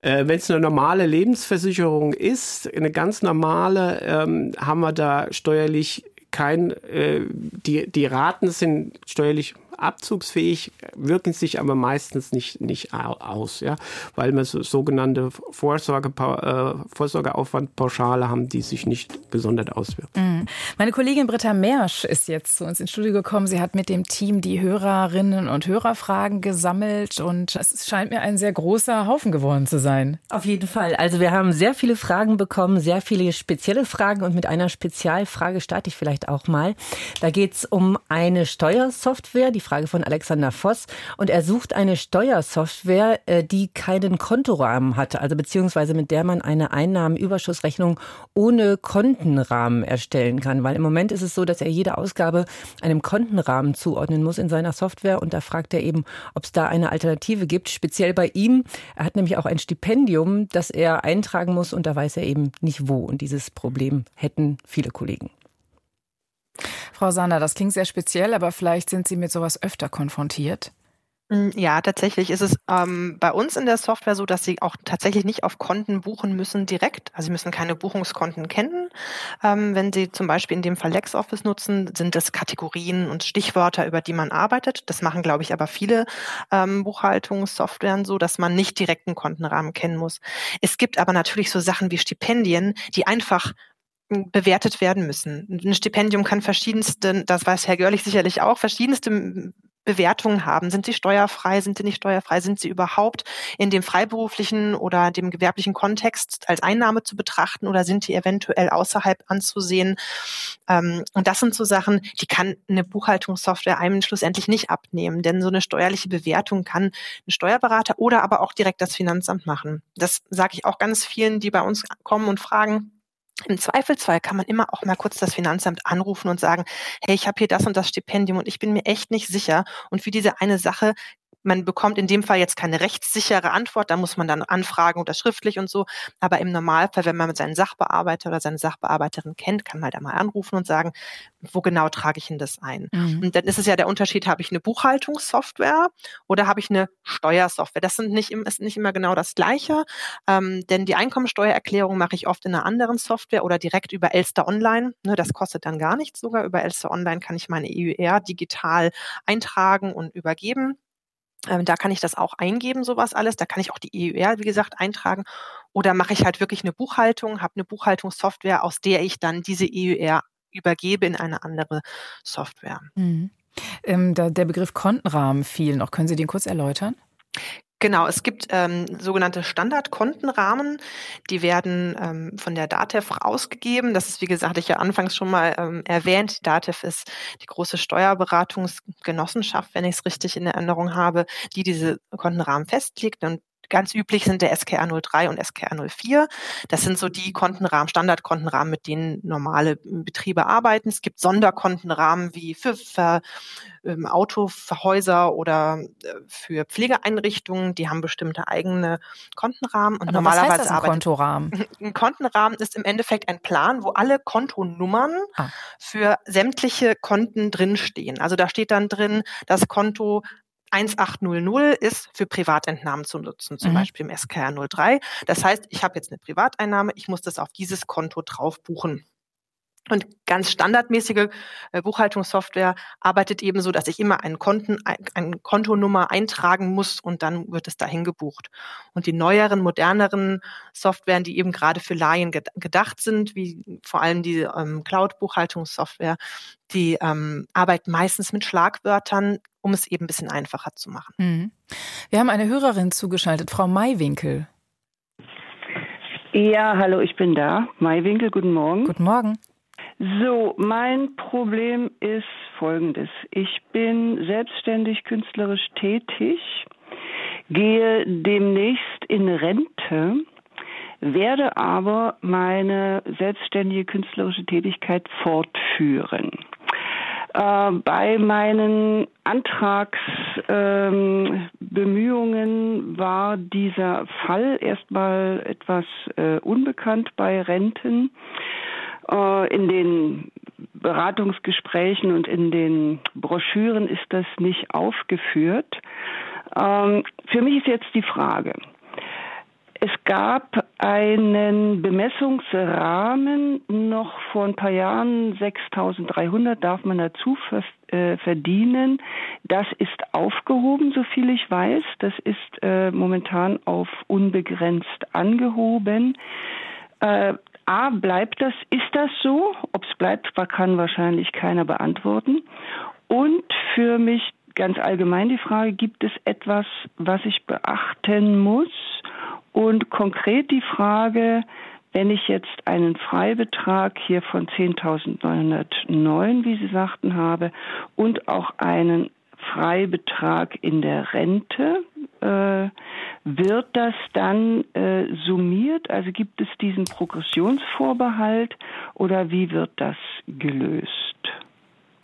Äh, Wenn es eine normale Lebensversicherung ist, eine ganz normale, ähm, haben wir da steuerlich kein, äh, die, die Raten sind steuerlich abzugsfähig, wirken sich aber meistens nicht, nicht aus, ja, weil wir so, sogenannte Vorsorge, äh, Vorsorgeaufwandpauschale haben, die sich nicht gesondert auswirken. Mhm. Meine Kollegin Britta Mersch ist jetzt zu uns ins Studio gekommen. Sie hat mit dem Team die Hörerinnen und Hörerfragen gesammelt und es scheint mir ein sehr großer Haufen geworden zu sein. Auf jeden Fall. Also wir haben sehr viele Fragen bekommen, sehr viele spezielle Fragen und mit einer Spezialfrage starte ich vielleicht auch mal. Da geht es um eine Steuersoftware, die Frage von Alexander Voss. Und er sucht eine Steuersoftware, äh, die keinen Kontorahmen hat, also beziehungsweise mit der man eine Einnahmenüberschussrechnung ohne Kontenrahmen erstellen kann. Weil im Moment ist es so, dass er jede Ausgabe einem Kontenrahmen zuordnen muss in seiner Software. Und da fragt er eben, ob es da eine Alternative gibt, speziell bei ihm. Er hat nämlich auch ein Stipendium, das er eintragen muss und da weiß er eben nicht wo. Und dieses Problem hätten viele Kollegen. Frau Sander, das klingt sehr speziell, aber vielleicht sind Sie mit sowas öfter konfrontiert. Mm, ja, tatsächlich ist es ähm, bei uns in der Software so, dass Sie auch tatsächlich nicht auf Konten buchen müssen direkt. Also Sie müssen keine Buchungskonten kennen. Ähm, wenn Sie zum Beispiel in dem Fall LexOffice nutzen, sind es Kategorien und Stichwörter, über die man arbeitet. Das machen, glaube ich, aber viele ähm, Buchhaltungssoftwaren so, dass man nicht direkt einen Kontenrahmen kennen muss. Es gibt aber natürlich so Sachen wie Stipendien, die einfach bewertet werden müssen. Ein Stipendium kann verschiedenste, das weiß Herr Görlich sicherlich auch, verschiedenste Bewertungen haben. Sind sie steuerfrei, sind sie nicht steuerfrei, sind sie überhaupt in dem freiberuflichen oder dem gewerblichen Kontext als Einnahme zu betrachten oder sind die eventuell außerhalb anzusehen? Ähm, und das sind so Sachen, die kann eine Buchhaltungssoftware einem schlussendlich nicht abnehmen, denn so eine steuerliche Bewertung kann ein Steuerberater oder aber auch direkt das Finanzamt machen. Das sage ich auch ganz vielen, die bei uns kommen und fragen, im Zweifelsfall kann man immer auch mal kurz das Finanzamt anrufen und sagen, hey, ich habe hier das und das Stipendium und ich bin mir echt nicht sicher. Und wie diese eine Sache man bekommt in dem Fall jetzt keine rechtssichere Antwort, da muss man dann anfragen oder schriftlich und so. Aber im Normalfall, wenn man mit seinen Sachbearbeiter oder seine Sachbearbeiterin kennt, kann man da mal anrufen und sagen, wo genau trage ich denn das ein? Mhm. Und dann ist es ja der Unterschied, habe ich eine Buchhaltungssoftware oder habe ich eine Steuersoftware? Das sind nicht, ist nicht immer genau das Gleiche, ähm, denn die Einkommensteuererklärung mache ich oft in einer anderen Software oder direkt über Elster Online. Ne, das kostet dann gar nichts sogar. Über Elster Online kann ich meine EUR digital eintragen und übergeben. Ähm, da kann ich das auch eingeben, sowas alles. Da kann ich auch die EUR, wie gesagt, eintragen. Oder mache ich halt wirklich eine Buchhaltung, habe eine Buchhaltungssoftware, aus der ich dann diese EUR übergebe in eine andere Software. Mhm. Ähm, da, der Begriff Kontenrahmen fiel noch. Können Sie den kurz erläutern? Genau, es gibt ähm, sogenannte Standardkontenrahmen, die werden ähm, von der DATEV ausgegeben. Das ist, wie gesagt, ich ja anfangs schon mal ähm, erwähnt. Die DATEV ist die große Steuerberatungsgenossenschaft, wenn ich es richtig in Erinnerung habe, die diese Kontenrahmen festlegt. Und Ganz üblich sind der SKR 03 und SKR 04. Das sind so die Kontenrahmen, Standardkontenrahmen, mit denen normale Betriebe arbeiten. Es gibt Sonderkontenrahmen wie für, für ähm, Autohäuser oder äh, für Pflegeeinrichtungen. Die haben bestimmte eigene Kontenrahmen. Und Aber normalerweise was heißt das, ein Kontorahmen? Ein Kontenrahmen ist im Endeffekt ein Plan, wo alle Kontonummern ah. für sämtliche Konten drinstehen. Also da steht dann drin, das Konto 1800 ist für Privatentnahmen zu nutzen, zum mhm. Beispiel im SKR 03. Das heißt, ich habe jetzt eine Privateinnahme, ich muss das auf dieses Konto drauf buchen. Und ganz standardmäßige äh, Buchhaltungssoftware arbeitet eben so, dass ich immer einen Konten, eine Kontonummer eintragen muss und dann wird es dahin gebucht. Und die neueren, moderneren Softwaren, die eben gerade für Laien gedacht sind, wie vor allem die ähm, Cloud-Buchhaltungssoftware, die ähm, arbeiten meistens mit Schlagwörtern, um es eben ein bisschen einfacher zu machen. Mhm. Wir haben eine Hörerin zugeschaltet, Frau Maiwinkel. Ja, hallo, ich bin da. Maiwinkel, guten Morgen. Guten Morgen. So, mein Problem ist folgendes. Ich bin selbstständig künstlerisch tätig, gehe demnächst in Rente, werde aber meine selbstständige künstlerische Tätigkeit fortführen. Äh, bei meinen Antragsbemühungen ähm, war dieser Fall erstmal etwas äh, unbekannt bei Renten. Äh, in den Beratungsgesprächen und in den Broschüren ist das nicht aufgeführt. Ähm, für mich ist jetzt die Frage, es gab einen Bemessungsrahmen noch vor ein paar Jahren, 6.300 darf man dazu äh, verdienen. Das ist aufgehoben, so viel ich weiß. Das ist äh, momentan auf unbegrenzt angehoben. A, bleibt das, ist das so? Ob es bleibt, kann wahrscheinlich keiner beantworten. Und für mich ganz allgemein die Frage, gibt es etwas, was ich beachten muss? Und konkret die Frage, wenn ich jetzt einen Freibetrag hier von 10.909, wie Sie sagten, habe, und auch einen Freibetrag in der Rente, äh, wird das dann äh, summiert? Also gibt es diesen Progressionsvorbehalt oder wie wird das gelöst?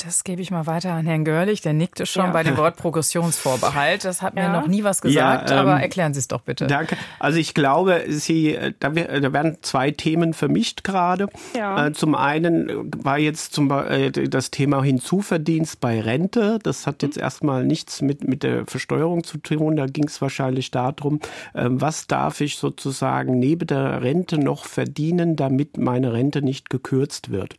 Das gebe ich mal weiter an Herrn Görlich. Der nickte schon ja. bei dem Wort Progressionsvorbehalt. Das hat ja. mir noch nie was gesagt, ja, ähm, aber erklären Sie es doch bitte. Danke. Also ich glaube, Sie, da, da werden zwei Themen vermischt gerade. Ja. Äh, zum einen war jetzt zum, äh, das Thema Hinzuverdienst bei Rente. Das hat jetzt mhm. erstmal nichts mit, mit der Versteuerung zu tun. Da ging es wahrscheinlich darum, äh, was darf ich sozusagen neben der Rente noch verdienen, damit meine Rente nicht gekürzt wird.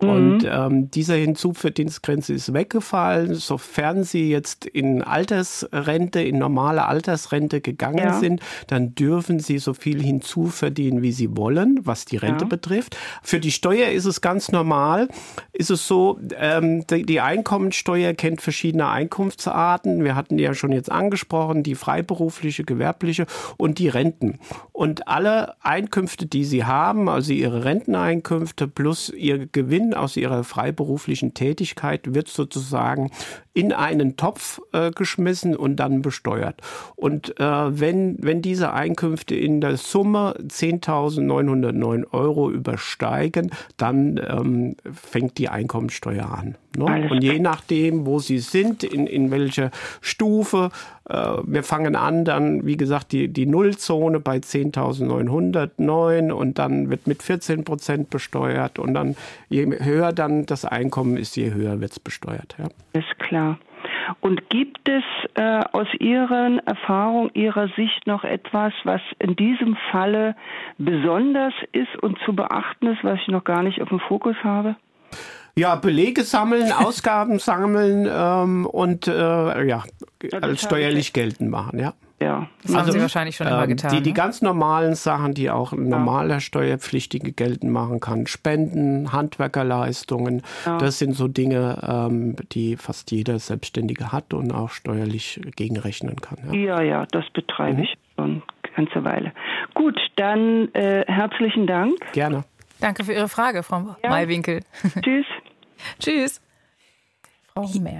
Und mhm. ähm, dieser Hinzuverdienstgrenze ist weggefallen, sofern Sie jetzt in Altersrente, in normale Altersrente gegangen ja. sind, dann dürfen Sie so viel hinzuverdienen, wie Sie wollen, was die Rente ja. betrifft. Für die Steuer ist es ganz normal. Ist es so, ähm, die, die Einkommensteuer kennt verschiedene Einkunftsarten. Wir hatten ja schon jetzt angesprochen, die freiberufliche, gewerbliche und die Renten. Und alle Einkünfte, die Sie haben, also Ihre Renteneinkünfte plus Ihr Gewinn aus ihrer freiberuflichen Tätigkeit wird sozusagen in einen Topf äh, geschmissen und dann besteuert. Und äh, wenn, wenn diese Einkünfte in der Summe 10.909 Euro übersteigen, dann ähm, fängt die Einkommensteuer an. Ne? Und je nachdem, wo sie sind, in, in welcher Stufe, wir fangen an, dann, wie gesagt, die, die Nullzone bei 10.909 und dann wird mit 14 Prozent besteuert und dann je höher dann das Einkommen ist, je höher wird es besteuert. Ja. Ist klar. Und gibt es äh, aus Ihren Erfahrungen, Ihrer Sicht noch etwas, was in diesem Falle besonders ist und zu beachten ist, was ich noch gar nicht auf dem Fokus habe? Ja, Belege sammeln, Ausgaben sammeln ähm, und äh, ja, als steuerlich geltend machen, ja. ja. Das haben also, Sie wahrscheinlich schon ähm, immer getan. Die, die ne? ganz normalen Sachen, die auch ein normaler Steuerpflichtige geltend machen kann. Spenden, Handwerkerleistungen, ja. das sind so Dinge, ähm, die fast jeder Selbstständige hat und auch steuerlich gegenrechnen kann. Ja, ja, ja das betreibe mhm. ich schon eine ganze Weile. Gut, dann äh, herzlichen Dank. Gerne. Danke für Ihre Frage, Frau ja. Maiwinkel. Tschüss. Tschüss.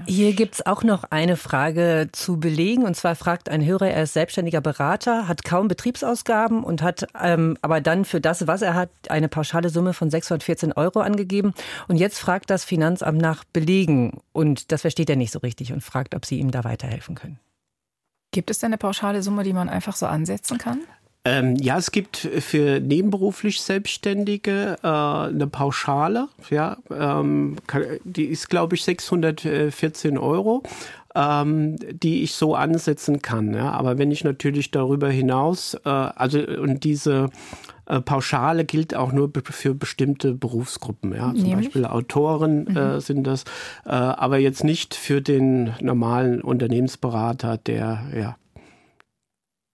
Hier gibt es auch noch eine Frage zu belegen. Und zwar fragt ein Hörer, er ist selbstständiger Berater, hat kaum Betriebsausgaben und hat ähm, aber dann für das, was er hat, eine pauschale Summe von 614 Euro angegeben. Und jetzt fragt das Finanzamt nach Belegen. Und das versteht er nicht so richtig und fragt, ob Sie ihm da weiterhelfen können. Gibt es denn eine pauschale Summe, die man einfach so ansetzen kann? Ähm, ja, es gibt für nebenberuflich Selbstständige äh, eine Pauschale. Ja, ähm, die ist, glaube ich, 614 Euro, ähm, die ich so ansetzen kann. Ja. Aber wenn ich natürlich darüber hinaus, äh, also und diese äh, Pauschale gilt auch nur für bestimmte Berufsgruppen. Ja. Zum Nämlich? Beispiel Autoren äh, mhm. äh, sind das, äh, aber jetzt nicht für den normalen Unternehmensberater, der ja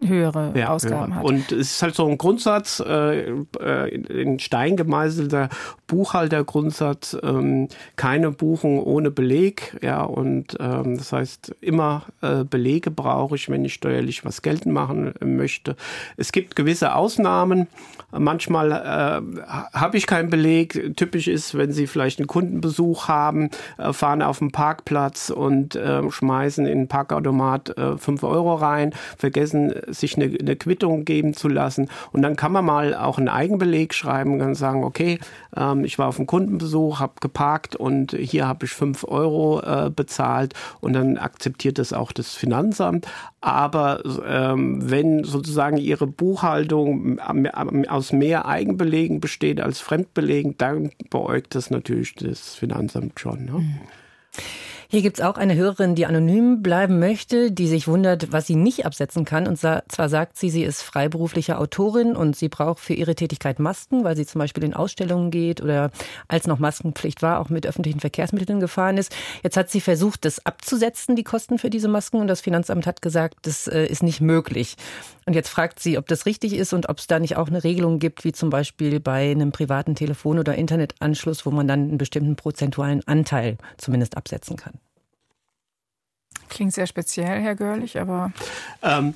höhere ja, Ausgaben höher. hat. Und es ist halt so ein Grundsatz, äh, äh in Stein gemeißelter Buchhaltergrundsatz, ähm, keine Buchung ohne Beleg. Ja, und ähm, das heißt, immer äh, Belege brauche ich, wenn ich steuerlich was geltend machen möchte. Es gibt gewisse Ausnahmen. Manchmal äh, habe ich keinen Beleg. Typisch ist, wenn Sie vielleicht einen Kundenbesuch haben, äh, fahren auf den Parkplatz und äh, schmeißen in den Parkautomat äh, 5 Euro rein, vergessen sich eine, eine, Quittung geben zu lassen. Und dann kann man mal auch einen Eigenbeleg schreiben und sagen, okay, ähm, ich war auf einem Kundenbesuch, habe geparkt und hier habe ich fünf Euro äh, bezahlt und dann akzeptiert das auch das Finanzamt. Aber ähm, wenn sozusagen Ihre Buchhaltung aus mehr Eigenbelegen besteht als Fremdbelegen, dann beäugt das natürlich das Finanzamt schon. Ne? Mhm. Hier gibt es auch eine Hörerin, die anonym bleiben möchte, die sich wundert, was sie nicht absetzen kann. Und zwar sagt sie, sie ist freiberufliche Autorin und sie braucht für ihre Tätigkeit Masken, weil sie zum Beispiel in Ausstellungen geht oder als noch Maskenpflicht war, auch mit öffentlichen Verkehrsmitteln gefahren ist. Jetzt hat sie versucht, das abzusetzen, die Kosten für diese Masken. Und das Finanzamt hat gesagt, das äh, ist nicht möglich. Und jetzt fragt sie, ob das richtig ist und ob es da nicht auch eine Regelung gibt, wie zum Beispiel bei einem privaten Telefon- oder Internetanschluss, wo man dann einen bestimmten prozentualen Anteil zumindest absetzen kann. Klingt sehr speziell, Herr Görlich, aber. Ähm,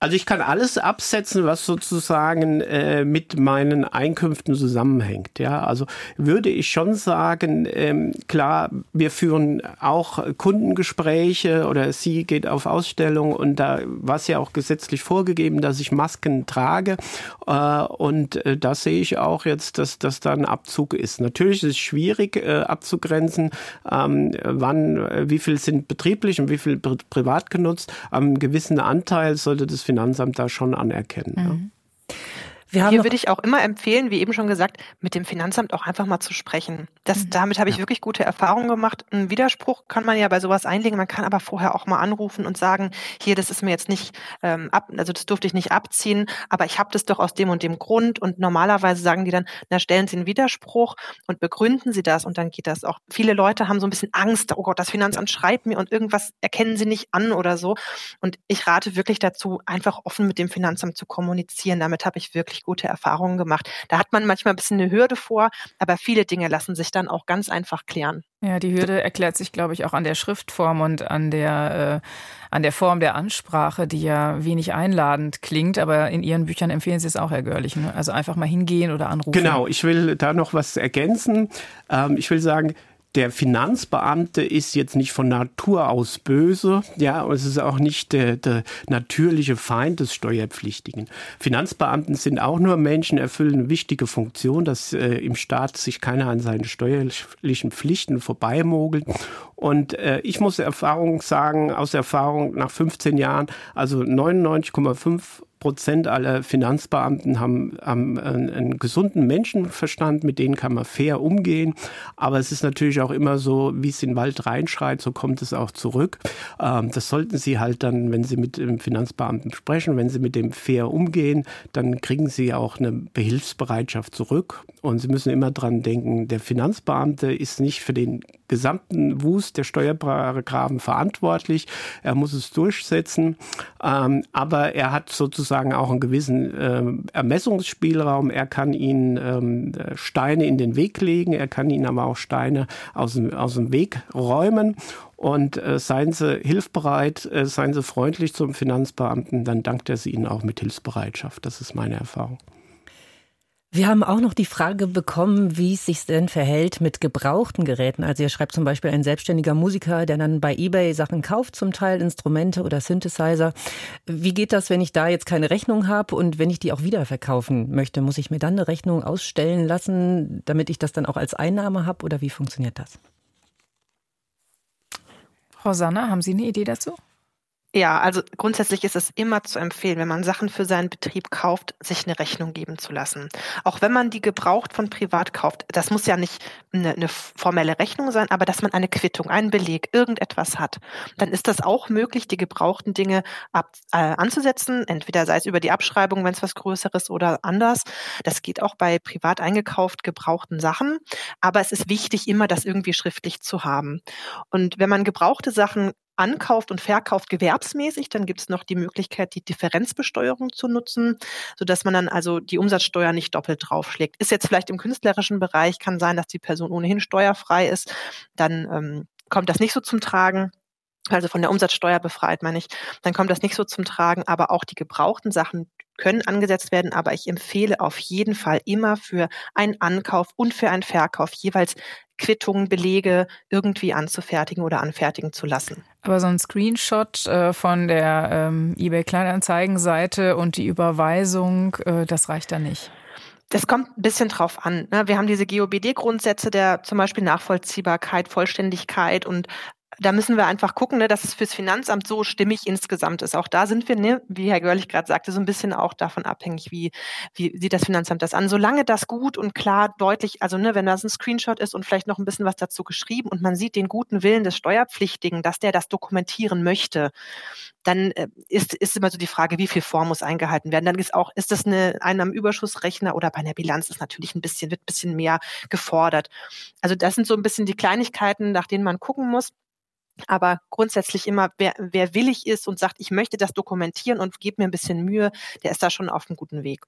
also ich kann alles absetzen, was sozusagen äh, mit meinen Einkünften zusammenhängt. Ja, also würde ich schon sagen, ähm, klar, wir führen auch Kundengespräche oder sie geht auf Ausstellung und da war es ja auch gesetzlich vorgegeben, dass ich Masken trage äh, und äh, da sehe ich auch jetzt, dass das da ein Abzug ist. Natürlich ist es schwierig äh, abzugrenzen, ähm, wann, äh, wie viel sind betrieblich und wie viel privat genutzt. Am gewissen Anteil sollte das Finanzamt da schon anerkennen. Mhm. Hier würde ich auch immer empfehlen, wie eben schon gesagt, mit dem Finanzamt auch einfach mal zu sprechen. Das, mhm. Damit habe ich ja. wirklich gute Erfahrungen gemacht. Ein Widerspruch kann man ja bei sowas einlegen. Man kann aber vorher auch mal anrufen und sagen, hier, das ist mir jetzt nicht ähm, ab, also das durfte ich nicht abziehen, aber ich habe das doch aus dem und dem Grund. Und normalerweise sagen die dann, na stellen Sie einen Widerspruch und begründen Sie das und dann geht das auch. Viele Leute haben so ein bisschen Angst, oh Gott, das Finanzamt schreibt mir und irgendwas erkennen sie nicht an oder so. Und ich rate wirklich dazu, einfach offen mit dem Finanzamt zu kommunizieren. Damit habe ich wirklich wirklich gute Erfahrungen gemacht. Da hat man manchmal ein bisschen eine Hürde vor, aber viele Dinge lassen sich dann auch ganz einfach klären. Ja, die Hürde erklärt sich, glaube ich, auch an der Schriftform und an der, äh, an der Form der Ansprache, die ja wenig einladend klingt, aber in Ihren Büchern empfehlen Sie es auch, Herr Görlich. Ne? Also einfach mal hingehen oder anrufen. Genau, ich will da noch was ergänzen. Ähm, ich will sagen, der Finanzbeamte ist jetzt nicht von Natur aus böse, ja, und es ist auch nicht der, der, natürliche Feind des Steuerpflichtigen. Finanzbeamten sind auch nur Menschen, erfüllen eine wichtige Funktion, dass äh, im Staat sich keiner an seinen steuerlichen Pflichten vorbeimogelt. Und äh, ich muss Erfahrung sagen, aus Erfahrung nach 15 Jahren, also 99,5 Prozent aller Finanzbeamten haben, haben einen, gesunden Menschenverstand, mit denen kann man fair umgehen. Aber es ist natürlich auch immer so, wie es in den Wald reinschreit, so kommt es auch zurück. Ähm, das sollten Sie halt dann, wenn Sie mit dem Finanzbeamten sprechen, wenn Sie mit dem fair umgehen, dann kriegen Sie auch eine Behilfsbereitschaft zurück. Und Sie müssen immer dran denken, der Finanzbeamte ist nicht für den gesamten Wust der Steuerparagraphen verantwortlich. Er muss es durchsetzen. Ähm, aber er hat sozusagen auch einen gewissen äh, Ermessungsspielraum. Er kann ihnen ähm, Steine in den Weg legen. Er kann ihnen aber auch Steine aus dem, aus dem Weg räumen. Und äh, seien Sie hilfbereit, äh, seien Sie freundlich zum Finanzbeamten, dann dankt er Sie Ihnen auch mit Hilfsbereitschaft. Das ist meine Erfahrung. Wir haben auch noch die Frage bekommen, wie es sich denn verhält mit gebrauchten Geräten. Also ihr schreibt zum Beispiel ein selbstständiger Musiker, der dann bei eBay Sachen kauft, zum Teil Instrumente oder Synthesizer. Wie geht das, wenn ich da jetzt keine Rechnung habe und wenn ich die auch wieder verkaufen möchte? Muss ich mir dann eine Rechnung ausstellen lassen, damit ich das dann auch als Einnahme habe oder wie funktioniert das? Frau Sanner, haben Sie eine Idee dazu? Ja, also grundsätzlich ist es immer zu empfehlen, wenn man Sachen für seinen Betrieb kauft, sich eine Rechnung geben zu lassen. Auch wenn man die gebraucht von privat kauft, das muss ja nicht eine, eine formelle Rechnung sein, aber dass man eine Quittung, einen Beleg, irgendetwas hat, dann ist das auch möglich, die gebrauchten Dinge ab, äh, anzusetzen, entweder sei es über die Abschreibung, wenn es was Größeres oder anders. Das geht auch bei privat eingekauft gebrauchten Sachen, aber es ist wichtig, immer das irgendwie schriftlich zu haben. Und wenn man gebrauchte Sachen ankauft und verkauft gewerbsmäßig, dann gibt es noch die Möglichkeit, die Differenzbesteuerung zu nutzen, sodass man dann also die Umsatzsteuer nicht doppelt draufschlägt. Ist jetzt vielleicht im künstlerischen Bereich, kann sein, dass die Person ohnehin steuerfrei ist, dann ähm, kommt das nicht so zum Tragen also von der Umsatzsteuer befreit, meine ich, dann kommt das nicht so zum Tragen. Aber auch die gebrauchten Sachen können angesetzt werden. Aber ich empfehle auf jeden Fall immer für einen Ankauf und für einen Verkauf jeweils Quittungen, Belege irgendwie anzufertigen oder anfertigen zu lassen. Aber so ein Screenshot äh, von der ähm, eBay Kleinanzeigenseite und die Überweisung, äh, das reicht da nicht. Das kommt ein bisschen drauf an. Ne? Wir haben diese GOBD-Grundsätze der zum Beispiel Nachvollziehbarkeit, Vollständigkeit und da müssen wir einfach gucken, ne, dass es fürs Finanzamt so stimmig insgesamt ist. Auch da sind wir, ne, wie Herr Görlich gerade sagte, so ein bisschen auch davon abhängig, wie, wie sieht das Finanzamt das an. Solange das gut und klar deutlich, also ne, wenn das ein Screenshot ist und vielleicht noch ein bisschen was dazu geschrieben und man sieht den guten Willen des Steuerpflichtigen, dass der das dokumentieren möchte, dann äh, ist, ist immer so die Frage, wie viel Form muss eingehalten werden. Dann ist auch, ist das eine Einnahmenüberschussrechner oder bei einer Bilanz ist natürlich ein bisschen, wird ein bisschen mehr gefordert. Also das sind so ein bisschen die Kleinigkeiten, nach denen man gucken muss. Aber grundsätzlich immer, wer, wer willig ist und sagt, ich möchte das dokumentieren und gebe mir ein bisschen Mühe, der ist da schon auf einem guten Weg.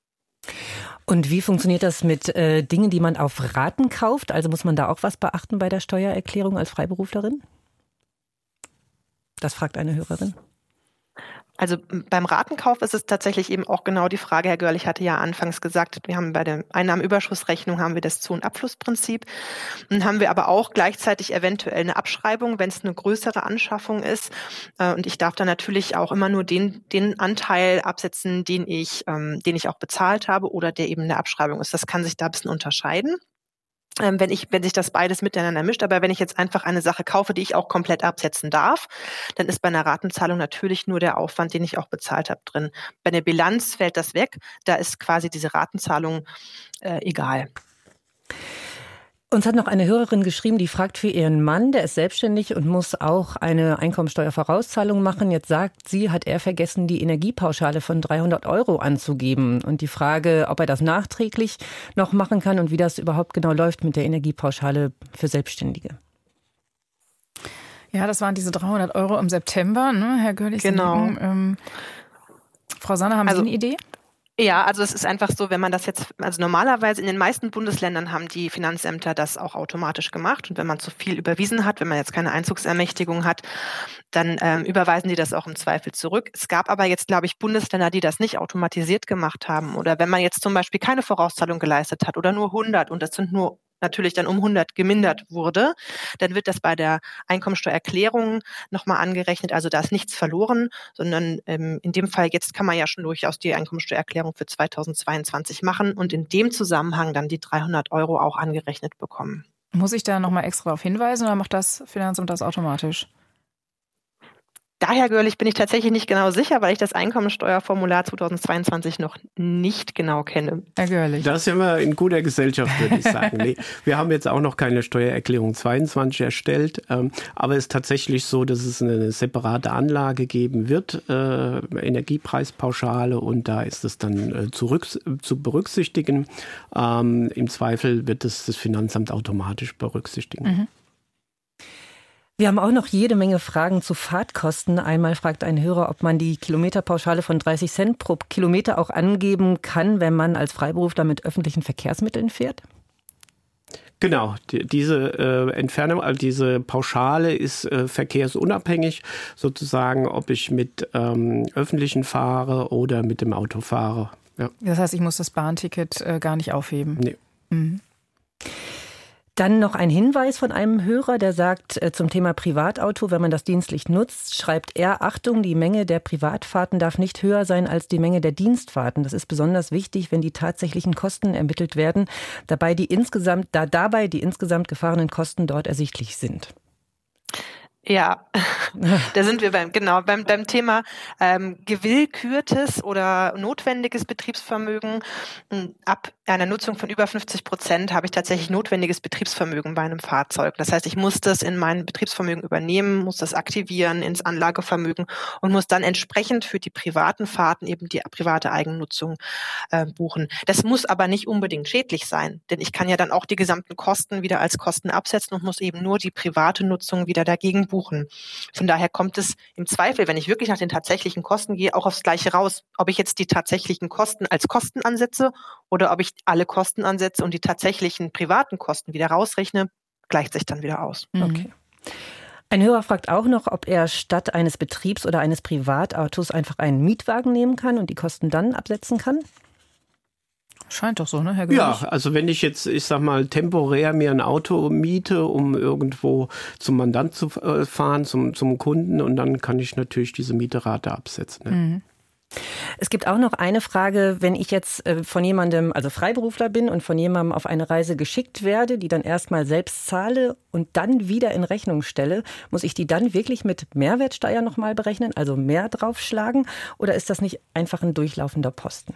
Und wie funktioniert das mit äh, Dingen, die man auf Raten kauft? Also muss man da auch was beachten bei der Steuererklärung als Freiberuflerin? Das fragt eine Hörerin. Also beim Ratenkauf ist es tatsächlich eben auch genau die Frage, Herr Görlich hatte ja anfangs gesagt, wir haben bei der Einnahmenüberschussrechnung haben wir das Zu- und Abflussprinzip. Dann haben wir aber auch gleichzeitig eventuell eine Abschreibung, wenn es eine größere Anschaffung ist. Äh, und ich darf dann natürlich auch immer nur den, den Anteil absetzen, den ich, ähm, den ich auch bezahlt habe oder der eben eine Abschreibung ist. Das kann sich da ein bisschen unterscheiden wenn ich, wenn sich das beides miteinander mischt. Aber wenn ich jetzt einfach eine Sache kaufe, die ich auch komplett absetzen darf, dann ist bei einer Ratenzahlung natürlich nur der Aufwand, den ich auch bezahlt habe, drin. Bei der Bilanz fällt das weg. Da ist quasi diese Ratenzahlung äh, egal. Uns hat noch eine Hörerin geschrieben, die fragt für ihren Mann, der ist selbstständig und muss auch eine Einkommensteuervorauszahlung machen. Jetzt sagt sie, hat er vergessen, die Energiepauschale von 300 Euro anzugeben. Und die Frage, ob er das nachträglich noch machen kann und wie das überhaupt genau läuft mit der Energiepauschale für Selbstständige. Ja, das waren diese 300 Euro im September, ne, Herr Görlich? Genau. Ähm, Frau Sanne, haben also, Sie eine Idee? Ja, also es ist einfach so, wenn man das jetzt, also normalerweise in den meisten Bundesländern haben die Finanzämter das auch automatisch gemacht. Und wenn man zu viel überwiesen hat, wenn man jetzt keine Einzugsermächtigung hat, dann ähm, überweisen die das auch im Zweifel zurück. Es gab aber jetzt, glaube ich, Bundesländer, die das nicht automatisiert gemacht haben. Oder wenn man jetzt zum Beispiel keine Vorauszahlung geleistet hat oder nur 100 und das sind nur natürlich dann um 100 gemindert wurde, dann wird das bei der Einkommensteuererklärung nochmal angerechnet. Also da ist nichts verloren, sondern ähm, in dem Fall jetzt kann man ja schon durchaus die Einkommensteuererklärung für 2022 machen und in dem Zusammenhang dann die 300 Euro auch angerechnet bekommen. Muss ich da nochmal extra darauf hinweisen oder macht das Finanzamt das automatisch? Daher, Görlich, bin ich tatsächlich nicht genau sicher, weil ich das Einkommensteuerformular 2022 noch nicht genau kenne. Herr Görlich. Das sind wir in guter Gesellschaft, würde ich sagen. nee, wir haben jetzt auch noch keine Steuererklärung 22 erstellt, ähm, aber es ist tatsächlich so, dass es eine separate Anlage geben wird, äh, Energiepreispauschale, und da ist es dann äh, zurück, zu berücksichtigen. Ähm, Im Zweifel wird es das Finanzamt automatisch berücksichtigen. Mhm. Wir haben auch noch jede Menge Fragen zu Fahrtkosten. Einmal fragt ein Hörer, ob man die Kilometerpauschale von 30 Cent pro Kilometer auch angeben kann, wenn man als Freiberufler mit öffentlichen Verkehrsmitteln fährt. Genau, die, diese äh, Entfernung, also diese Pauschale ist äh, verkehrsunabhängig, sozusagen, ob ich mit ähm, öffentlichen fahre oder mit dem Auto fahre. Ja. Das heißt, ich muss das Bahnticket äh, gar nicht aufheben. Nee. Mhm. Dann noch ein Hinweis von einem Hörer, der sagt äh, zum Thema Privatauto, wenn man das dienstlich nutzt, schreibt er, Achtung, die Menge der Privatfahrten darf nicht höher sein als die Menge der Dienstfahrten. Das ist besonders wichtig, wenn die tatsächlichen Kosten ermittelt werden, dabei die insgesamt, da dabei die insgesamt gefahrenen Kosten dort ersichtlich sind. Ja, da sind wir beim, genau, beim, beim Thema ähm, gewillkürtes oder notwendiges Betriebsvermögen. Hm, ab einer Nutzung von über 50 Prozent habe ich tatsächlich notwendiges Betriebsvermögen bei einem Fahrzeug. Das heißt, ich muss das in mein Betriebsvermögen übernehmen, muss das aktivieren ins Anlagevermögen und muss dann entsprechend für die privaten Fahrten eben die private Eigennutzung äh, buchen. Das muss aber nicht unbedingt schädlich sein, denn ich kann ja dann auch die gesamten Kosten wieder als Kosten absetzen und muss eben nur die private Nutzung wieder dagegen buchen. Von daher kommt es im Zweifel, wenn ich wirklich nach den tatsächlichen Kosten gehe, auch aufs Gleiche raus. Ob ich jetzt die tatsächlichen Kosten als Kosten ansetze oder ob ich alle Kosten ansetze und die tatsächlichen privaten Kosten wieder rausrechne, gleicht sich dann wieder aus. Mhm. Okay. Ein Hörer fragt auch noch, ob er statt eines Betriebs- oder eines Privatautos einfach einen Mietwagen nehmen kann und die Kosten dann absetzen kann. Scheint doch so, ne, Herr Göring? Ja, also wenn ich jetzt, ich sag mal, temporär mir ein Auto miete, um irgendwo zum Mandant zu äh, fahren, zum, zum Kunden, und dann kann ich natürlich diese Mieterate absetzen. Ne? Mhm. Es gibt auch noch eine Frage, wenn ich jetzt äh, von jemandem, also Freiberufler bin und von jemandem auf eine Reise geschickt werde, die dann erstmal selbst zahle und dann wieder in Rechnung stelle, muss ich die dann wirklich mit Mehrwertsteuer nochmal berechnen, also mehr draufschlagen, oder ist das nicht einfach ein durchlaufender Posten?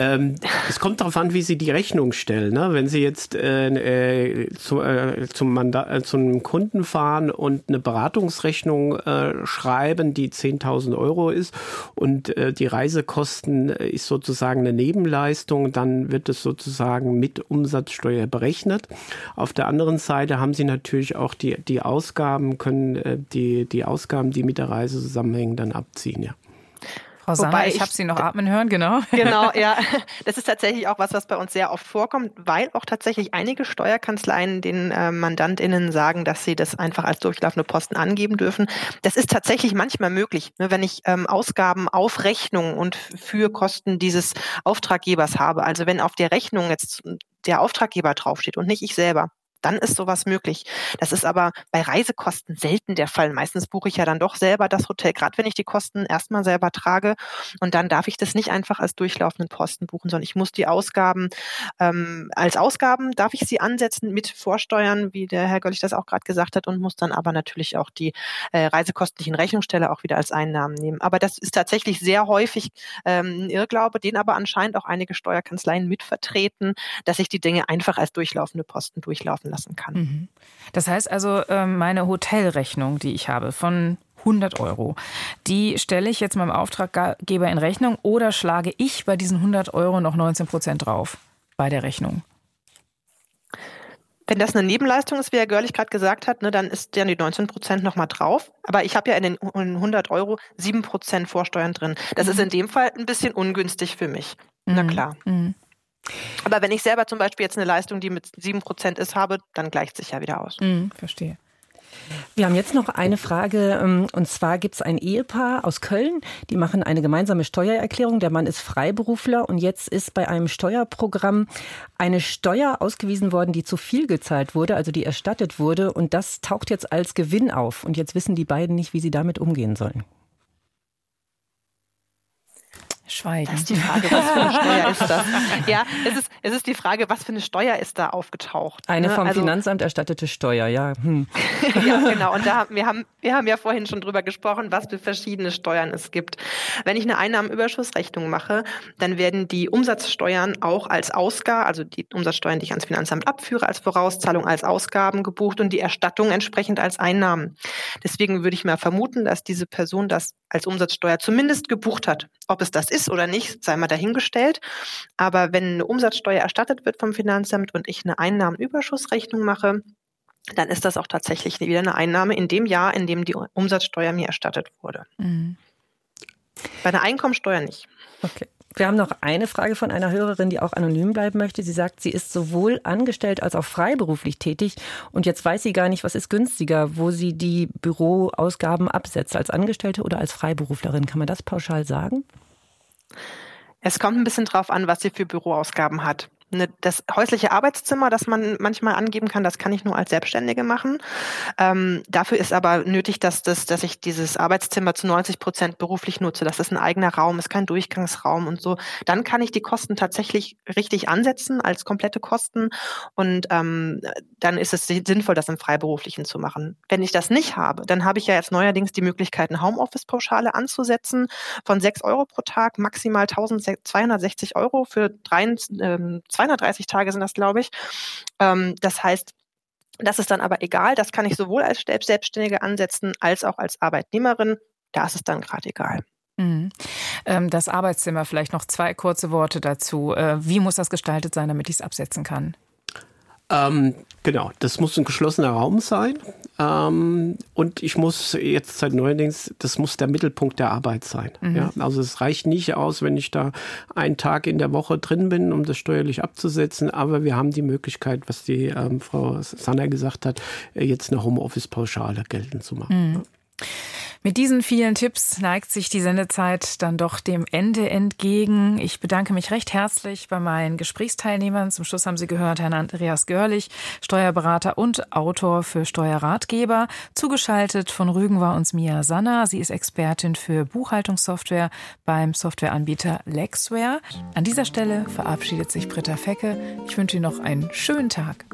Ähm, es kommt darauf an, wie Sie die Rechnung stellen. Ne? Wenn Sie jetzt äh, äh, zu, äh, zum, Mandat, äh, zum Kunden fahren und eine Beratungsrechnung äh, schreiben, die 10.000 Euro ist und äh, die Reisekosten ist sozusagen eine Nebenleistung, dann wird es sozusagen mit Umsatzsteuer berechnet. Auf der anderen Seite haben Sie natürlich auch die, die Ausgaben, können die, die Ausgaben, die mit der Reise zusammenhängen, dann abziehen. Ja. Frau Sanger, ich, ich habe Sie noch atmen hören, genau. Genau, ja. Das ist tatsächlich auch was, was bei uns sehr oft vorkommt, weil auch tatsächlich einige Steuerkanzleien den äh, MandantInnen sagen, dass sie das einfach als durchlaufende Posten angeben dürfen. Das ist tatsächlich manchmal möglich, ne, wenn ich ähm, Ausgaben auf Rechnung und für Kosten dieses Auftraggebers habe. Also wenn auf der Rechnung jetzt der Auftraggeber draufsteht und nicht ich selber, dann ist sowas möglich. Das ist aber bei Reisekosten selten der Fall. Meistens buche ich ja dann doch selber das Hotel, gerade wenn ich die Kosten erstmal selber trage. Und dann darf ich das nicht einfach als durchlaufenden Posten buchen, sondern ich muss die Ausgaben ähm, als Ausgaben, darf ich sie ansetzen mit Vorsteuern, wie der Herr Göllich das auch gerade gesagt hat, und muss dann aber natürlich auch die äh, Reisekosten, die in Rechnung auch wieder als Einnahmen nehmen. Aber das ist tatsächlich sehr häufig ähm, ein Irrglaube, den aber anscheinend auch einige Steuerkanzleien mitvertreten, dass ich die Dinge einfach als durchlaufende Posten durchlaufen lassen kann. Mhm. Das heißt also, ähm, meine Hotelrechnung, die ich habe von 100 Euro. Die stelle ich jetzt meinem Auftraggeber in Rechnung oder schlage ich bei diesen 100 Euro noch 19 Prozent drauf bei der Rechnung? Wenn das eine Nebenleistung ist, wie Herr Görlich gerade gesagt hat, ne, dann ist ja die 19 Prozent nochmal drauf. Aber ich habe ja in den 100 Euro 7 Prozent Vorsteuern drin. Das mhm. ist in dem Fall ein bisschen ungünstig für mich. Mhm. Na klar. Mhm. Aber wenn ich selber zum Beispiel jetzt eine Leistung, die mit 7% ist, habe, dann gleicht sich ja wieder aus. Mhm, verstehe. Wir haben jetzt noch eine Frage, ähm, und zwar gibt es ein Ehepaar aus Köln, die machen eine gemeinsame Steuererklärung. Der Mann ist Freiberufler und jetzt ist bei einem Steuerprogramm eine Steuer ausgewiesen worden, die zu viel gezahlt wurde, also die erstattet wurde. Und das taucht jetzt als Gewinn auf. Und jetzt wissen die beiden nicht, wie sie damit umgehen sollen. Schweigen. Das ist die Frage, was für eine Steuer ist das? Ja, es ist, es ist die Frage, was für eine Steuer ist da aufgetaucht? Eine ne? vom also, Finanzamt erstattete Steuer, ja. Hm. ja, genau. Und da, wir, haben, wir haben ja vorhin schon drüber gesprochen, was für verschiedene Steuern es gibt. Wenn ich eine Einnahmenüberschussrechnung mache, dann werden die Umsatzsteuern auch als Ausgabe, also die Umsatzsteuern, die ich ans Finanzamt abführe, als Vorauszahlung, als Ausgaben gebucht und die Erstattung entsprechend als Einnahmen. Deswegen würde ich mal vermuten, dass diese Person das als Umsatzsteuer zumindest gebucht hat. Ob es das ist oder nicht, sei mal dahingestellt. Aber wenn eine Umsatzsteuer erstattet wird vom Finanzamt und ich eine Einnahmenüberschussrechnung mache, dann ist das auch tatsächlich wieder eine Einnahme in dem Jahr, in dem die Umsatzsteuer mir erstattet wurde. Mhm. Bei der Einkommensteuer nicht. Okay. Wir haben noch eine Frage von einer Hörerin, die auch anonym bleiben möchte. Sie sagt, sie ist sowohl angestellt als auch freiberuflich tätig und jetzt weiß sie gar nicht, was ist günstiger, wo sie die Büroausgaben absetzt, als Angestellte oder als Freiberuflerin. Kann man das pauschal sagen? Es kommt ein bisschen drauf an, was sie für Büroausgaben hat eine, das häusliche Arbeitszimmer, das man manchmal angeben kann, das kann ich nur als Selbstständige machen. Ähm, dafür ist aber nötig, dass, das, dass ich dieses Arbeitszimmer zu 90 Prozent beruflich nutze. Das ist ein eigener Raum, ist kein Durchgangsraum und so. Dann kann ich die Kosten tatsächlich richtig ansetzen als komplette Kosten und ähm, dann ist es sinnvoll, das im Freiberuflichen zu machen. Wenn ich das nicht habe, dann habe ich ja jetzt neuerdings die Möglichkeit, eine Homeoffice-Pauschale anzusetzen von 6 Euro pro Tag, maximal 1260 Euro für drei, ähm, 230 Tage sind das, glaube ich. Ähm, das heißt, das ist dann aber egal. Das kann ich sowohl als Selbstständige ansetzen als auch als Arbeitnehmerin. Da ist es dann gerade egal. Mhm. Ähm, das Arbeitszimmer, vielleicht noch zwei kurze Worte dazu. Äh, wie muss das gestaltet sein, damit ich es absetzen kann? Ähm, genau, das muss ein geschlossener Raum sein. Ähm, und ich muss jetzt seit neuerdings, das muss der Mittelpunkt der Arbeit sein. Mhm. Ja? Also es reicht nicht aus, wenn ich da einen Tag in der Woche drin bin, um das steuerlich abzusetzen. Aber wir haben die Möglichkeit, was die ähm, Frau Sanner gesagt hat, jetzt eine Homeoffice-Pauschale geltend zu machen. Mhm. Mit diesen vielen Tipps neigt sich die Sendezeit dann doch dem Ende entgegen. Ich bedanke mich recht herzlich bei meinen Gesprächsteilnehmern. Zum Schluss haben Sie gehört Herrn Andreas Görlich, Steuerberater und Autor für Steuerratgeber. Zugeschaltet von Rügen war uns Mia Sanna. Sie ist Expertin für Buchhaltungssoftware beim Softwareanbieter Lexware. An dieser Stelle verabschiedet sich Britta Fecke. Ich wünsche Ihnen noch einen schönen Tag.